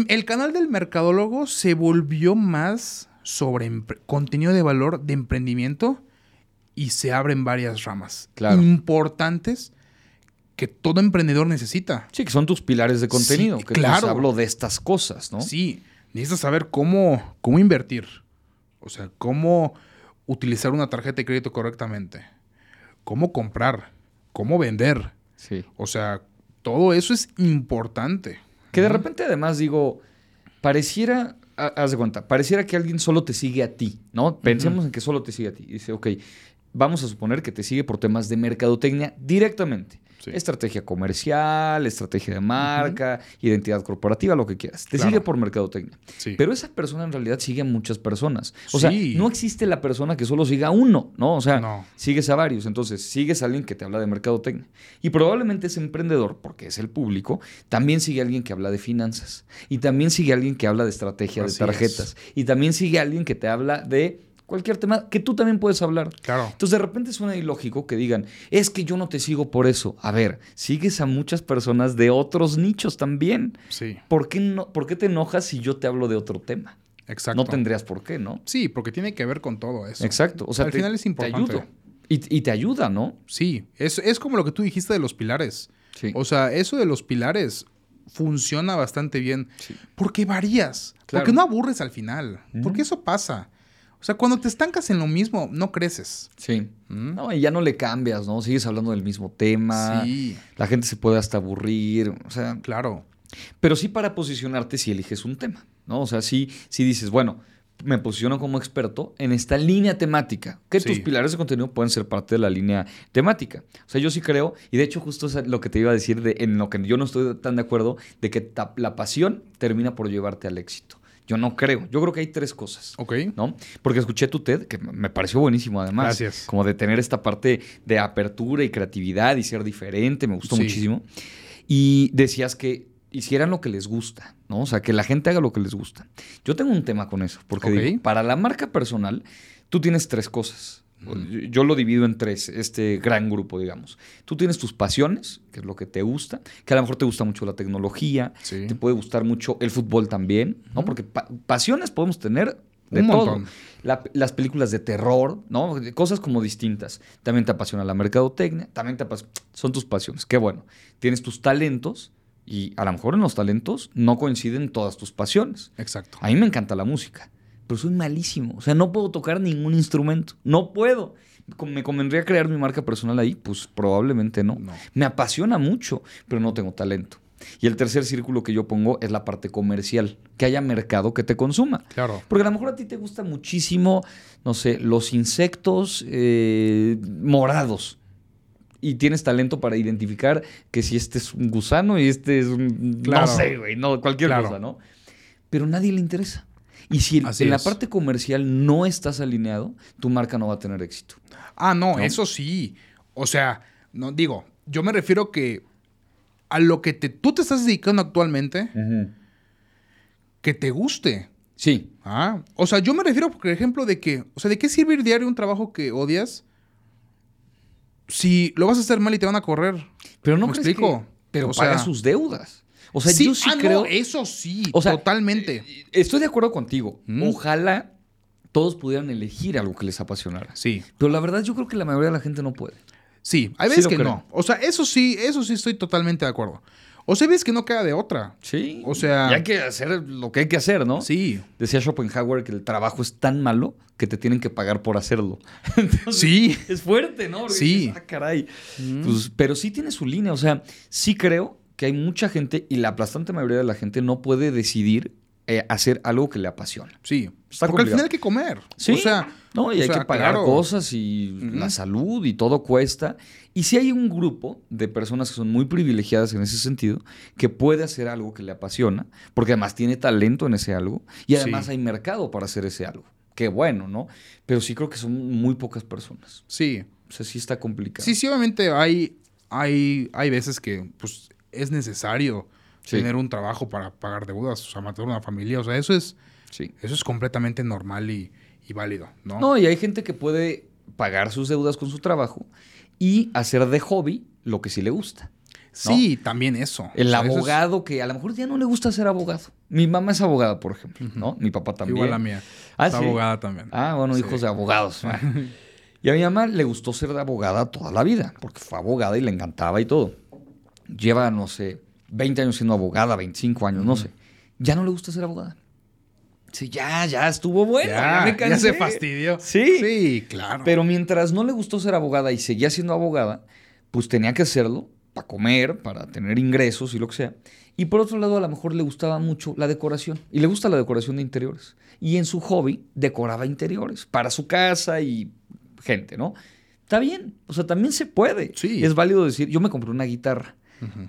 el canal del mercadólogo se volvió más sobre contenido de valor de emprendimiento y se abren varias ramas importantes que todo emprendedor necesita. Sí, que son tus pilares de contenido. que claro. hablo de estas cosas, ¿no? Sí, necesitas saber cómo, cómo invertir. O sea, cómo utilizar una tarjeta de crédito correctamente. Cómo comprar. Cómo vender. Sí. O sea, Todo eso es importante. Que de repente además digo, pareciera, haz de cuenta, pareciera que alguien solo te sigue a ti, ¿no? Pensemos en que solo te sigue a ti. dice, ok, vamos a suponer que te sigue por temas de mercadotecnia directamente. Estrategia comercial, estrategia de marca, identidad corporativa, lo que quieras. Te sigue por mercadotecnia. Pero esa persona en realidad sigue a muchas personas. O sea, no existe la persona que solo siga a uno, ¿no? O sea, sigues a varios. Entonces, sigues a alguien que te habla de mercadotecnia. Y probablemente ese emprendedor, porque es el público, también sigue a alguien que habla de finanzas. Y también sigue a alguien que habla de estrategia de tarjetas. Y también sigue a alguien que te habla de cualquier tema que tú también puedes hablar. Claro. Entonces de repente suena ilógico que digan, es que yo no te sigo por eso. A ver, sigues a muchas personas de otros nichos también. Sí. ¿Por qué, no, ¿por qué te enojas si yo te hablo de otro tema? Exacto. No tendrías por qué, ¿no? Sí, porque tiene que ver con todo eso. Exacto. O sea, al final es importante. Te ayudo. Y, te ayuda, ¿no? Sí, es, es como lo que tú dijiste de los pilares. Sí. O sea, eso de los pilares funciona bastante bien. Sí. Porque varías. Porque no aburres al final. Porque eso pasa. O sea, cuando te estancas en lo mismo, no creces. Sí. ¿Mm? No, y ya no le cambias, ¿no? Sigues hablando del mismo tema. Sí. La gente se puede hasta aburrir. O sea. Claro. Pero sí para posicionarte si eliges un tema, ¿no? O sea, sí, sí dices, bueno, me posiciono como experto en esta línea temática, que tus pilares de contenido pueden ser parte de la línea temática. O sea, yo sí creo, y de hecho justo es lo que te iba a decir, de, en lo que yo no estoy tan de acuerdo, de que la pasión termina por llevarte al éxito. Yo no creo. Yo creo que hay tres cosas. Ok. ¿No? Porque escuché tu TED, que me pareció buenísimo además. Gracias. Como de tener esta parte de apertura y creatividad y ser diferente. Me gustó muchísimo. Y decías que hicieran lo que les gusta, ¿no? O sea, que la gente haga lo que les gusta. Yo tengo un tema con eso, porque para la marca personal, tú tienes tres cosas. Yo lo divido en tres, este gran grupo, digamos. Tú tienes tus pasiones, que es lo que te gusta, que a lo mejor te gusta mucho la tecnología, te puede gustar mucho el fútbol también, ¿no? Porque pasiones podemos tener de todo. las películas de terror, ¿no? Cosas como distintas. También te apasiona la mercadotecnia, también te apasiona. Son tus pasiones. Qué bueno. Tienes tus talentos y a lo mejor en los talentos no coinciden todas tus pasiones. Exacto. A mí me encanta la música pero soy malísimo. O sea, no puedo tocar ningún instrumento. No puedo. ¿Me convendría crear mi marca personal ahí? Pues probablemente no. Me apasiona mucho, pero no tengo talento. Y el tercer círculo que yo pongo es la parte comercial, que haya mercado que te consuma. Claro. Porque a lo mejor a ti te gusta muchísimo, no sé, los insectos eh, morados. Y tienes talento para identificar que si este es un gusano y este es un. No sé, güey, no, cualquier cosa, ¿no? Pero a nadie le interesa. Y si en la parte comercial no estás alineado, tu marca no va a tener éxito. Ah, no, eso sí. O sea, no digo, yo me refiero que a lo que te, tú te estás dedicando actualmente, que te guste. Sí. Ah, o sea, yo me refiero, por ejemplo, de que, o sea, ¿de qué sirve ir diario un trabajo que odias si lo vas a hacer mal y te van a correr? Pero no ¿Me explico. pero paga sus deudas. O sea, yo sí ah, creo. eso sí, totalmente. Eh, estoy de acuerdo contigo. Mm. Ojalá todos pudieran elegir algo que les apasionara. Sí. Pero la verdad, yo creo que la mayoría de la gente no puede. Sí, hay veces que no. O sea, eso sí, eso sí estoy totalmente de acuerdo. O sea, ves que no queda de otra. Sí. O sea. Y hay que hacer lo que hay que hacer, ¿no? Sí. Decía Schopenhauer que el trabajo es tan malo que te tienen que pagar por hacerlo. *laughs* sí. Es fuerte, ¿no? sí. ah, caray. Mm. Pues, pero sí tiene su línea. O sea, sí creo que hay mucha gente y la aplastante mayoría de la gente no puede decidir eh, hacer algo que le apasiona. Sí. porque al final hay que comer. Sí. O sea, no, y hay que pagar cosas y la salud y todo cuesta. Y si hay un grupo de personas que son muy privilegiadas en ese sentido, que puede hacer algo que le apasiona, porque además tiene talento en ese algo y además hay mercado para hacer ese algo. Qué bueno, ¿no? Pero sí creo que son muy pocas personas. Sí. O sea, sí está complicado. Sí, sí, obviamente hay, hay, hay veces que pues, es necesario tener un trabajo para pagar deudas, o sea, mantener una familia. O sea, eso es, sí. eso es completamente normal y, válido, ¿no? No, y hay gente que puede pagar sus deudas con su trabajo y hacer de hobby lo que sí le gusta. Sí, también eso. El abogado que a lo mejor ya no le gusta ser abogado. Mi mamá es abogada, por ejemplo, ¿no? Mi papá también. Igual la mía. Ah, es abogada también. Ah, bueno, hijos de abogados. *laughs* y a mi mamá le gustó ser de abogada toda la vida, porque fue abogada y le encantaba y todo lleva, no sé, 20 años siendo abogada, 25 años, no sé. Ya no le gusta ser abogada. Sí, ya, ya estuvo bueno. Ya, ya, se fastidió. Sí. Sí, claro. Pero mientras no le gustó ser abogada y seguía siendo abogada, pues tenía que hacerlo para comer, para tener ingresos y lo que sea. Y por otro lado, a lo mejor le gustaba mucho la decoración. Y le gusta la decoración de interiores. Y en su hobby decoraba interiores para su casa y gente, ¿no? Está bien. O sea, también se puede. Sí. Es válido decir, yo me compré una guitarra.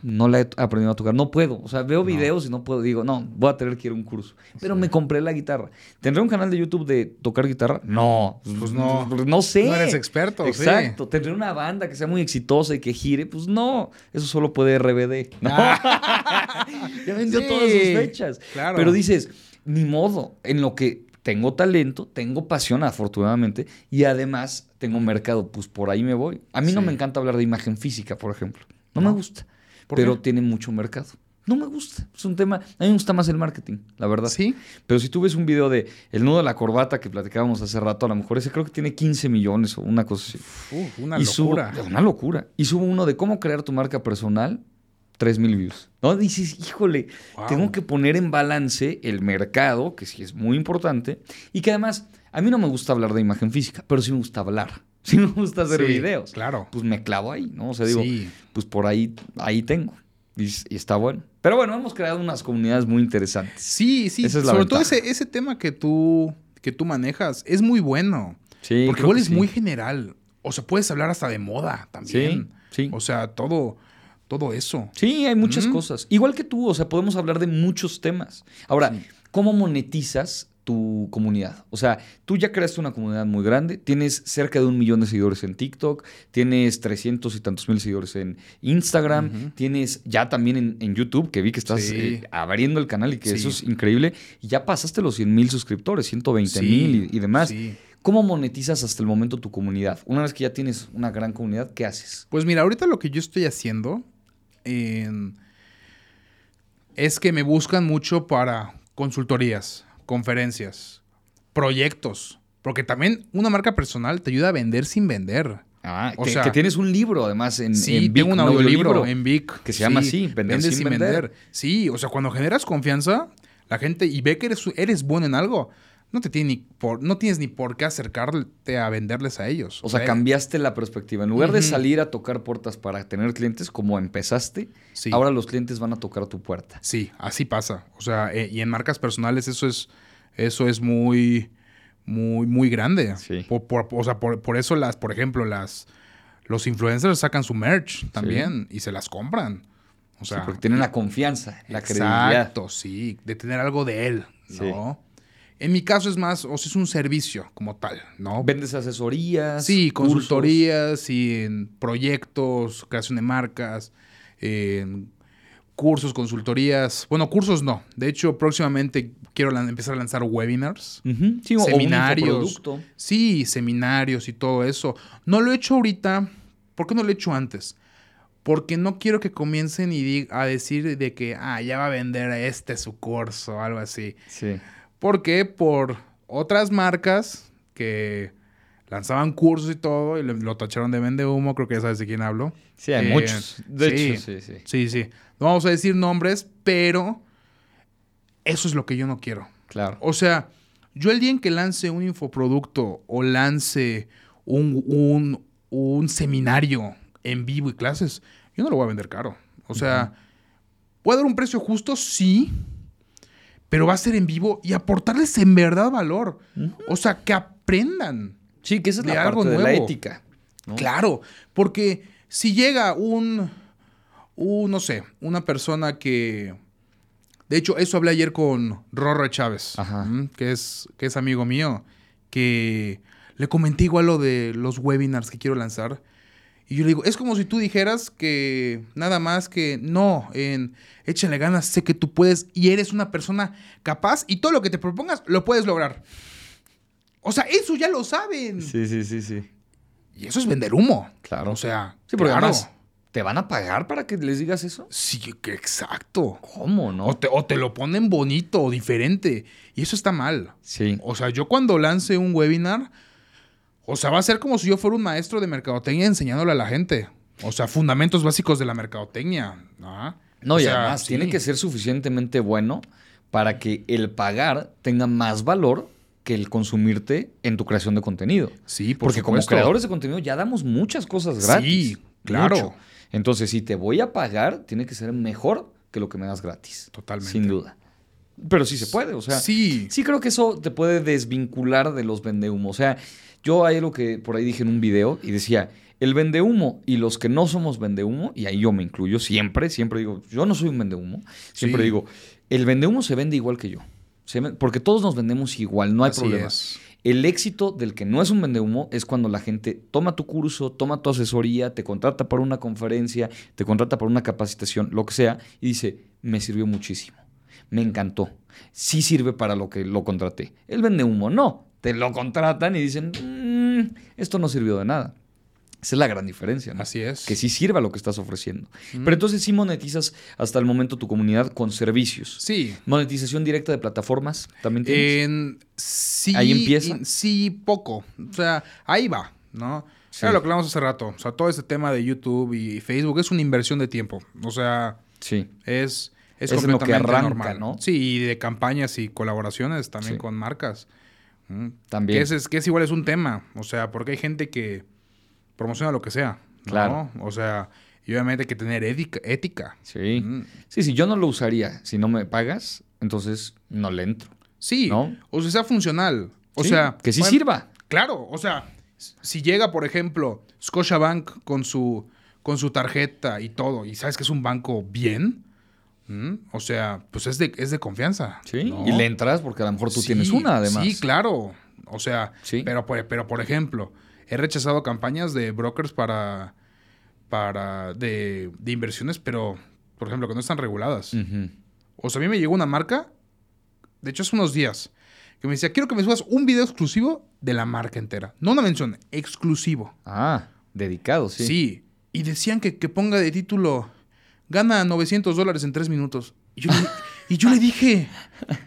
No la he aprendido a tocar. No puedo. O sea, veo videos y no puedo. Digo, no, voy a tener que ir a un curso. Pero me compré la guitarra. ¿Tendré un canal de YouTube de tocar guitarra? No. Pues no. No sé. No eres experto. Exacto. ¿Tendré una banda que sea muy exitosa y que gire? Pues no. Eso solo puede RBD. Ah. *laughs* ya vendió todas sus fechas. Claro. Pero dices, ni modo. En lo que tengo talento, tengo pasión, afortunadamente, y además tengo mercado, pues por ahí me voy. A mí no me encanta hablar de imagen física, por ejemplo. No, me gusta pero tiene mucho mercado. No me gusta. Es un tema. A mí me gusta más el marketing, la verdad. Sí. Pero si tú ves un video de El nudo de la corbata que platicábamos hace rato, a lo mejor ese creo que tiene 15 millones o una cosa así. Uf, una locura. una locura. Y subo uno de cómo crear tu marca personal, 3 mil views. ¿No? Dices, híjole, tengo que poner en balance el mercado, que sí es muy importante, y que además, a mí no me gusta hablar de imagen física, pero sí me gusta hablar. *laughs* Si me gusta hacer videos. Claro. Pues me clavo ahí, ¿no? O sea, digo, pues por ahí, ahí tengo. Y, está bueno. Pero bueno, hemos creado unas comunidades muy interesantes. Sí, sí. Sobre todo ese, ese tema que tú, que tú manejas es muy bueno. Sí. Porque igual es muy general. O sea, puedes hablar hasta de moda también. Sí. sí. O sea, todo, todo eso. Sí, hay muchas cosas. Igual que tú, o sea, podemos hablar de muchos temas. Ahora, ¿cómo monetizas tu comunidad. O sea, tú ya creaste una comunidad muy grande, tienes cerca de un millón de seguidores en TikTok, tienes 300 y tantos mil seguidores en Instagram, tienes ya también en, YouTube, que vi que estás eh, abriendo el canal y que eso es increíble, y ya pasaste los 100 mil suscriptores, 120 mil y, demás. ¿Cómo monetizas hasta el momento tu comunidad? Una vez que ya tienes una gran comunidad, ¿qué haces? Pues mira, ahorita lo que yo estoy haciendo es que me buscan mucho para consultorías conferencias, proyectos. Porque también una marca personal te ayuda a vender sin vender. Ah, o que, sea, que tienes un libro además en, sí, tengo un audiolibro en Vic. Que se llama así, Vender sin, vender. Sí, o sea, cuando generas confianza, la gente y ve que eres, eres bueno en algo, no te tiene ni por, no tienes ni por qué acercarte a venderles a ellos. O, sea, cambiaste la perspectiva. En lugar de salir a tocar puertas para tener clientes, como empezaste, ahora los clientes van a tocar tu puerta. Sí, así pasa. O sea, eh, y en marcas personales eso es, eso es muy, muy, muy grande. Sí. Por, o sea, por, eso las, por ejemplo, las, los influencers sacan su merch también y se las compran. O sea, porque tienen la confianza, la credibilidad. Exacto, sí, de tener algo de él, ¿no? En mi caso es más, o sea, es un servicio como tal, ¿no? ¿Vendes asesorías? Sí, consultorías y en proyectos, creación de marcas, en cursos, consultorías. Bueno, cursos no. De hecho, próximamente quiero empezar a lanzar webinars, sí, seminarios. sí, seminarios y todo eso. No lo he hecho ahorita. ¿Por qué no lo he hecho antes? Porque no quiero que comiencen y a decir de que, ah, ya va a vender este su curso o algo así. Sí. Porque por otras marcas que lanzaban cursos y todo y lo tacharon de vende humo, creo que ya sabes de quién hablo. Sí, hay muchos. De hecho, sí, sí. Sí, sí. No vamos a decir nombres, pero eso es lo que yo no quiero. Claro. O sea, yo el día en que lance un infoproducto o lance un, un, seminario en vivo y clases, yo no lo voy a vender caro. O sea, ¿puedo dar un precio justo? Sí pero va a ser en vivo y aportarles en verdad valor. O sea, que aprendan. Sí, que esa es la algo parte de la ética. Claro, porque si llega un, un, no sé, una persona que... De hecho, eso hablé ayer con Rorre Chávez, que es, que es amigo mío, que le comenté igual lo de los webinars que quiero lanzar. Y yo le digo, es como si tú dijeras que nada más que no, en échale ganas, sé que tú puedes y eres una persona capaz y todo lo que te propongas lo puedes lograr. O sea, eso ya lo saben. Sí, sí, sí, sí. Y eso es vender humo. Claro. O sea, sí, porque además, ¿te van a pagar para que les digas eso? Sí, que exacto. ¿Cómo, no? O te, o te lo ponen bonito o diferente. Y eso está mal. Sí. O sea, yo cuando lance un webinar o sea, va a ser como si yo fuera un maestro de mercadotecnia enseñándole a la gente. O sea, fundamentos básicos de la mercadotecnia. No, y además tiene que ser suficientemente bueno para que el pagar tenga más valor que el consumirte en tu creación de contenido. Sí, Porque como creadores de contenido ya damos muchas cosas gratis. Sí, claro. Entonces, si te voy a pagar, tiene que ser mejor que lo que me das gratis. Totalmente. Sin duda. Pero sí se puede, o sea. Sí. Sí creo que eso te puede desvincular de los vendehumo. O sea, yo hay lo que por ahí dije en un video y decía, el vendehumo y los que no somos vendehumo, y ahí yo me incluyo siempre, siempre digo, yo no soy un vendehumo, siempre digo, el vendehumo se vende igual que yo. Porque todos nos vendemos igual, no hay problema. El éxito del que no es un vendehumo es cuando la gente toma tu curso, toma tu asesoría, te contrata para una conferencia, te contrata para una capacitación, lo que sea, y dice, me sirvió muchísimo, me encantó, sí sirve para lo que lo contraté. El vendehumo no, te lo contratan y dicen, mm, esto no sirvió de nada. Esa es la gran diferencia, ¿no? Así es. Que sí sirva lo que estás ofreciendo. Pero entonces sí monetizas hasta el momento tu comunidad con servicios. Sí. Monetización directa de plataformas también tienes. sí. Ahí empieza. sí, poco. O sea, ahí va, ¿no? Era lo que hablamos hace rato. O sea, todo ese tema de YouTube y Facebook es una inversión de tiempo. O sea, sí. es, es, completamente que arranca, normal. ¿no? Sí, y de campañas y colaboraciones también con marcas. También. Que es, que es igual es un tema. O sea, porque hay gente que promociona lo que sea. Claro. O sea, y obviamente hay que tener ética. Sí. Mm. Sí, sí, yo no lo usaría. Si no me pagas, entonces no le entro. Sí. ¿no? O sea, sea funcional. O sea. Que sí sirva. Claro. O sea, si llega, por ejemplo, Scotiabank con su, con su tarjeta y todo, y sabes que es un banco bien. O sea, pues es de, es de confianza. Sí. Y le entras porque a lo mejor tú tienes una, además. Sí, claro. O sea, sí. pero, pero por ejemplo, he rechazado campañas de brokers para, para de, inversiones, pero, por ejemplo, que no están reguladas. O sea, a mí me llegó una marca, de hecho hace unos días, que me decía, quiero que me subas un video exclusivo de la marca entera. No una mención, exclusivo. Ah, dedicado, sí. Sí. Y decían que, que ponga de título, gana 900 dólares en tres minutos. Y yo, le, y yo le dije,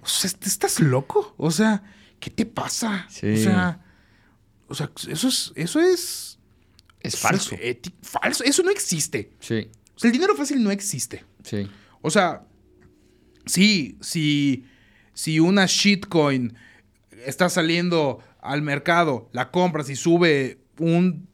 o sea, ¿estás loco? O sea, ¿qué te pasa? Sí. O sea, o sea, eso es. Eso es. Es falso. falso. Eso no existe. Sí. O sea, el dinero fácil no existe. Sí. O sea, sí, si, si una shitcoin está saliendo al mercado, la compras y sube un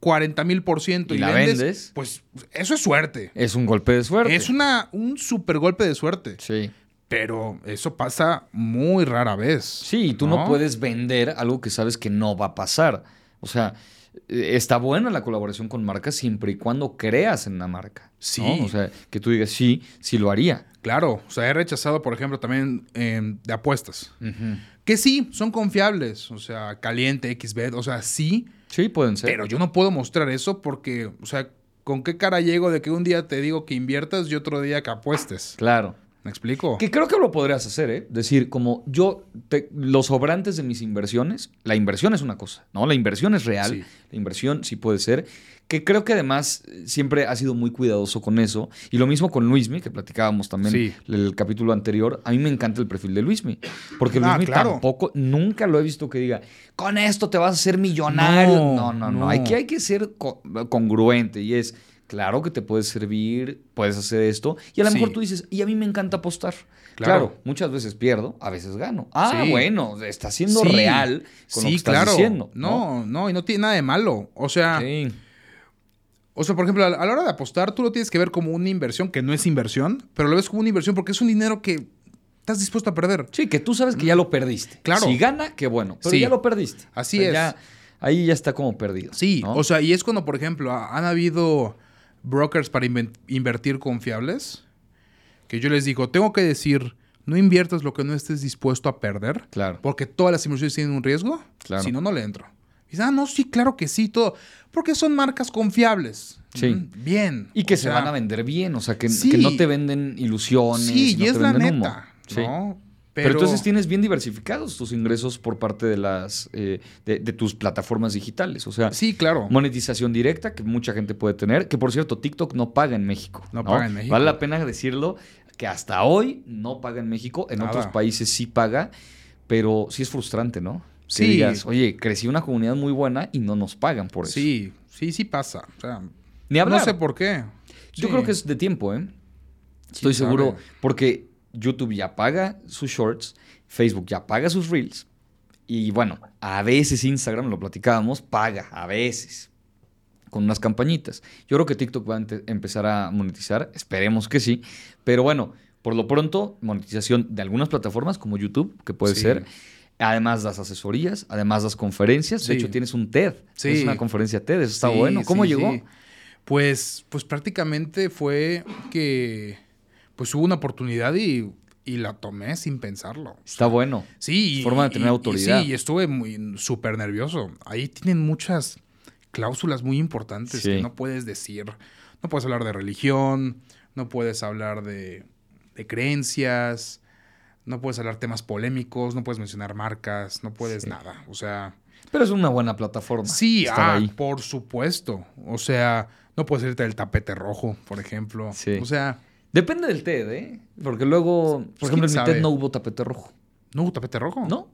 40 mil por ciento y, la vendes, pues eso es suerte. Es un golpe de suerte. Es una, un super golpe de suerte. Sí. Pero eso pasa muy rara vez. Sí, tú ¿no? puedes vender algo que sabes que no va a pasar. O sea, eh, está buena la colaboración con marcas siempre y cuando creas en la marca. Sí. O sea, que tú digas, sí, sí lo haría. Claro. O sea, he rechazado, por ejemplo, también em, de apuestas. Que sí, son confiables. O sea, caliente, XBet. O sea, sí. Sí, pueden ser. Pero yo no puedo mostrar eso porque, o sea, ¿con qué cara llego de que un día te digo que inviertas y otro día que apuestes? Claro. ¿Me explico? Que creo que lo podrías hacer, ¿eh? Decir, como yo, los sobrantes de mis inversiones, la inversión es una cosa, ¿no? La inversión es real, la inversión sí puede ser, que creo que además siempre ha sido muy cuidadoso con eso. Y lo mismo con Luismi, que platicábamos también el capítulo anterior. A mí me encanta el perfil de Luismi, porque ah, Luismi tampoco, nunca lo he visto que diga, con esto te vas a hacer millonario. No, no, no, Hay, que, hay que ser congruente y es Claro que te puede servir, puedes hacer esto. Y a lo mejor tú dices, y a mí me encanta apostar. Claro. muchas veces pierdo, a veces gano. Ah, bueno, está siendo real con lo que estás diciendo. No, no, y no tiene nada de malo. O sea. O sea, por ejemplo, a la hora de apostar, tú lo tienes que ver como una inversión, que no es inversión, pero lo ves como una inversión porque es un dinero que estás dispuesto a perder. Sí, que tú sabes que ya lo perdiste. Claro. Si gana, qué bueno. Pero ya lo perdiste. Así es. ahí ya está como perdido. Sí, o sea, y es cuando, por ejemplo, han habido brokers para invertir confiables, que yo les digo, tengo que decir, no inviertas lo que no estés dispuesto a perder. Claro. Porque todas las inversiones tienen un riesgo. Claro. Si no, no le entro. Y dice, ah, no, sí, claro que sí, todo. Porque son marcas confiables. Sí. Mm, bien. Y que se van a vender bien, o sea, que, no te venden ilusiones. Sí, y, es la neta. ¿no? Pero... entonces tienes bien diversificados tus ingresos por parte de las eh, de, tus plataformas digitales. O sea, sí, claro. Monetización directa que mucha gente puede tener. Que por cierto, TikTok no paga en México. No, paga en México. Vale la pena decirlo que hasta hoy no paga en México. En otros países sí paga, pero sí es frustrante, ¿no? Sí. digas, oye, crecí una comunidad muy buena y no nos pagan por eso. Sí, sí, sí pasa. O sea, Ni hablar. No sé por qué. Yo creo que es de tiempo, ¿eh? Estoy seguro. Porque YouTube ya paga sus shorts, Facebook ya paga sus reels. Y bueno, a veces Instagram, lo platicábamos, paga, a veces. con unas campañitas. Yo creo que TikTok va a empezar a monetizar, esperemos que sí, pero bueno, por lo pronto, monetización de algunas plataformas como YouTube, que puede ser. Además das asesorías, además das conferencias. De hecho, tienes un TED. Sí. Es una conferencia TED, eso está bueno. ¿Cómo llegó? Pues, pues prácticamente fue que pues hubo una oportunidad y, la tomé sin pensarlo. Está bueno. Sí. Forma de tener autoridad. sí, estuve muy súper nervioso. Ahí tienen muchas cláusulas muy importantes que no puedes decir. No puedes hablar de religión, no puedes hablar de, de creencias, no puedes hablar temas polémicos, no puedes mencionar marcas, no puedes nada. O sea. Pero es una buena plataforma. Sí, ah, por supuesto. O sea, no puedes irte del tapete rojo, por ejemplo. Sí. O sea. Depende del TED, ¿eh? Porque luego, por ejemplo, en mi TED no hubo tapete rojo. ¿No hubo tapete rojo? No.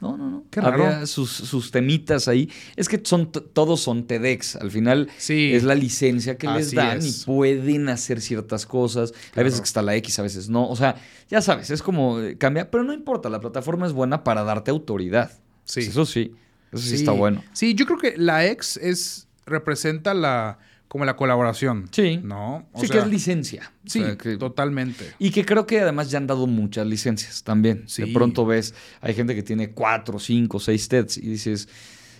No, no, no. Qué raro. Había sus, temitas ahí. Es que son todos son TEDx. Al final es la licencia que les dan y pueden hacer ciertas cosas. Hay veces que está la X, a veces no. O sea, ya sabes, es como eh, cambia. Pero no importa, la plataforma es buena para darte autoridad. Sí. Eso sí. Eso sí, está bueno. Sí, yo creo que la X es representa la como la colaboración. Sí. ¿No? sí, que es licencia. Sí, totalmente. Y que creo que además ya han dado muchas licencias también. De pronto ves, hay gente que tiene cuatro, cinco, seis TEDs y dices,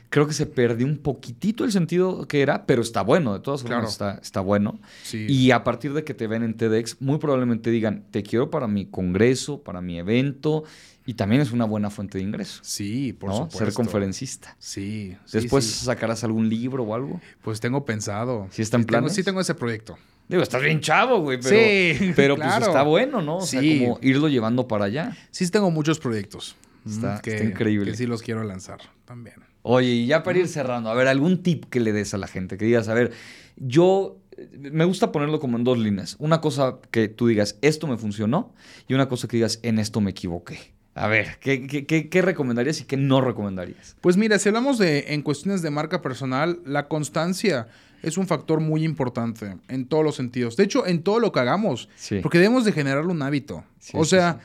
creo que se perdió un poquitito el sentido que era, pero está bueno, de todas formas está, está bueno. Sí. Y a partir de que te ven en TEDx, muy probablemente digan, te quiero para mi congreso, para mi evento, y también es una buena fuente de ingreso. Sí, por supuesto. Ser conferencista. Sí. Después sacarás algún libro o algo. Pues tengo pensado. ¿Sí está en plan? Sí tengo ese proyecto. Digo, estás bien chavo, güey, pero, sí, *laughs* pero pues está bueno, ¿no? O sea, como irlo llevando para allá. Sí, tengo muchos proyectos. Está, está increíble. Que sí los quiero lanzar también. Oye, y ya para ir cerrando, a ver, algún tip que le des a la gente, que digas, a ver, yo me gusta ponerlo como en dos líneas. Una cosa que tú digas, esto me funcionó, y una cosa que digas, en esto me equivoqué. A ver, ¿qué, recomendarías y qué no recomendarías? Pues mira, si hablamos de en cuestiones de marca personal, la constancia es un factor muy importante en todos los sentidos. De hecho, en todo lo que hagamos. Porque debemos de generar un hábito. o sea,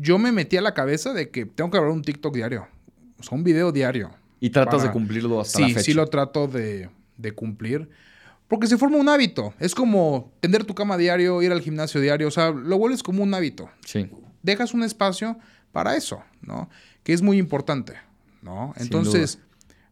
yo me metí a la cabeza de que tengo que grabar un TikTok diario. O sea, un video diario. Y tratas de cumplirlo hasta la fecha. Sí, sí lo trato de, de cumplir. Porque se forma un hábito. Es como tender tu cama diario, ir al gimnasio diario. O sea, lo vuelves como un hábito. Sí dejas un espacio para eso, ¿no? Que es muy importante, ¿no? Entonces,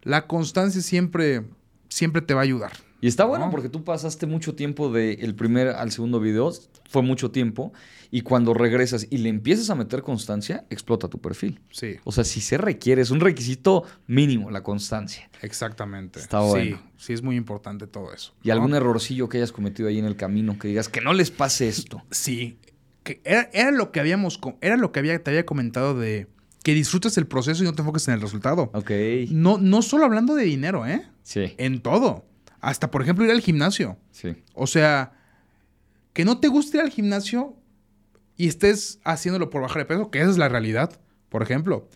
la constancia siempre, siempre te va a ayudar. Y está bueno porque tú pasaste mucho tiempo del primer al segundo video, fue mucho tiempo, y cuando regresas y le empiezas a meter constancia, explota tu perfil. Sí. O sea, si se requiere, es un requisito mínimo la constancia. Exactamente. Está bueno. Sí, sí es muy importante todo eso. ¿Y algún errorcillo que hayas cometido ahí en el camino que digas que no les pase esto? Sí, era, lo que habíamos, era lo que había, te había comentado de que disfrutes el proceso y no te enfoques en el resultado. Ok. No, no solo hablando de dinero, ¿eh? Sí. En todo. Hasta, por ejemplo, ir al gimnasio. Sí. O sea, que no te guste ir al gimnasio y estés haciéndolo por bajar de peso, que esa es la realidad, por ejemplo.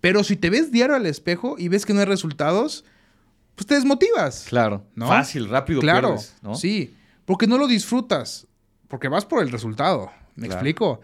Pero si te ves diario al espejo y ves que no hay resultados, pues te desmotivas. Claro. ¿no? Fácil, rápido. Claro. ¿no? Sí. Porque no lo disfrutas. Porque vas por el resultado. ¿Me explico?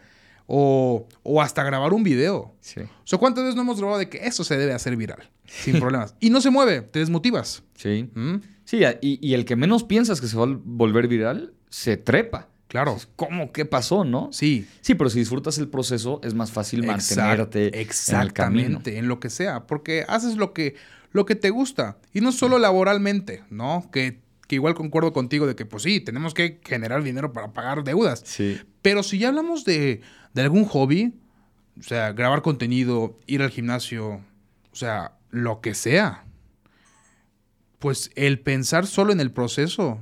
O, hasta grabar un video. Sí. O sea, ¿cuántas veces no hemos grabado de que eso se debe hacer viral? Sin problemas. *laughs* Y no se mueve, te desmotivas. Sí. ¿Mm? Sí, y, el que menos piensas que se va a volver viral, se trepa. Claro. ¿Cómo? ¿Qué pasó, no? Sí. Sí, pero si disfrutas el proceso, es más fácil mantenerte exactamente, en, en lo que sea. Porque haces lo que, lo que te gusta. Y no solo laboralmente, ¿no? Que que igual concuerdo contigo de que, pues sí, tenemos que generar dinero para pagar deudas. Sí. Pero si ya hablamos de, algún hobby, o sea, grabar contenido, ir al gimnasio, o sea, lo que sea, pues el pensar solo en el proceso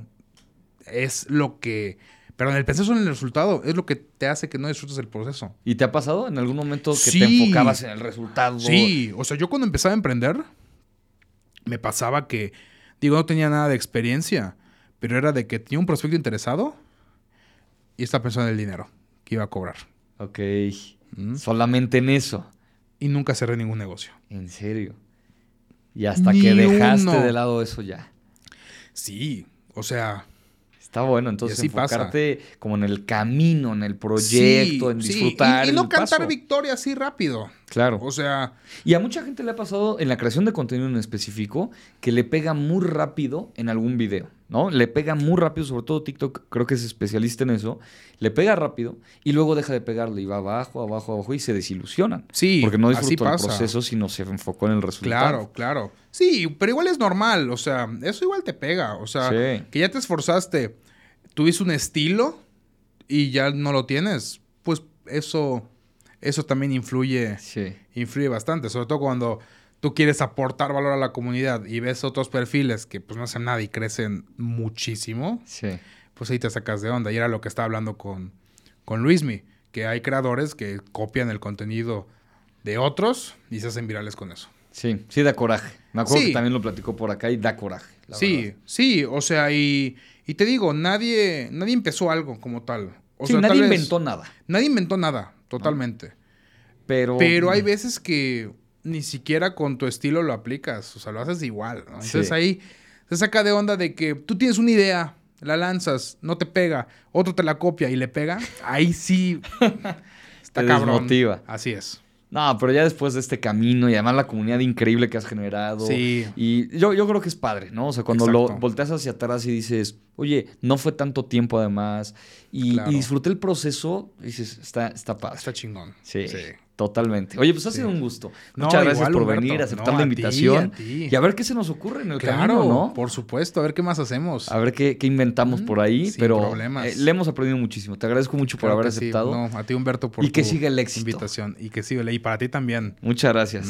es lo que... Pero el pensar solo en el resultado es lo que te hace que no disfrutes el proceso. ¿Y te ha pasado en algún momento que te enfocabas en el resultado? Sí, o sea, yo cuando empezaba a emprender, me pasaba que Digo, no tenía nada de experiencia, pero era de que tenía un prospecto interesado y esta persona el dinero que iba a cobrar. Ok. ¿Mm? Solamente en eso. Y nunca cerré ningún negocio. ¿En serio? Y hasta que dejaste de lado eso ya. Sí, o sea. Está bueno, entonces enfocarte como en el camino, en el proyecto, en disfrutar. Y, no cantar victoria así rápido. Claro. O sea. Y a mucha gente le ha pasado en la creación de contenido en específico que le pega muy rápido en algún video, ¿no? Le pega muy rápido, sobre todo TikTok, creo que es especialista en eso. Le pega rápido y luego deja de pegarle y va abajo, abajo, abajo y se desilusionan. Sí. Porque no disfrutó el proceso, sino se enfocó en el resultado. Claro, claro. Sí, pero igual es normal. O sea, eso igual te pega. O sea, que ya te esforzaste tuviste un estilo y ya no lo tienes, pues eso, eso también influye, influye bastante, sobre todo cuando tú quieres aportar valor a la comunidad y ves otros perfiles que pues no hacen nada y crecen muchísimo, pues ahí te sacas de onda. Y era lo que estaba hablando con, con Luismi, que hay creadores que copian el contenido de otros y se hacen virales con eso. Sí, sí da coraje. Me acuerdo que también lo platicó por acá y da coraje. sí, sí, o sea, y y te digo, nadie, nadie empezó algo como tal. O sí, nadie inventó nada. Nadie inventó nada, totalmente. Pero... Pero hay veces que ni siquiera con tu estilo lo aplicas. O sea, lo haces igual. Entonces ahí se saca de onda de que tú tienes una idea, la lanzas, no te pega, otro te la copia y le pega. Ahí sí *laughs* está te cabrón. Así es. No, pero ya después de este camino y además la comunidad increíble que has generado. Sí. Y yo, yo creo que es padre, ¿no? O sea, cuando lo volteas hacia atrás y dices, oye, no fue tanto tiempo además. Y, disfruté el proceso, dices, está, está padre. Está chingón. Sí. sí. Totalmente. Oye, pues ha sido un gusto. Muchas gracias por venir, aceptar la invitación. y a ver qué se nos ocurre en el camino, ¿no? Por supuesto, a ver qué más hacemos. A ver qué, inventamos por ahí. pero problemas. Eh, le hemos aprendido muchísimo. Te agradezco mucho por haber aceptado. No, a ti, Humberto, por y que siga el éxito. invitación. Y que siga. Y para ti también. Muchas gracias.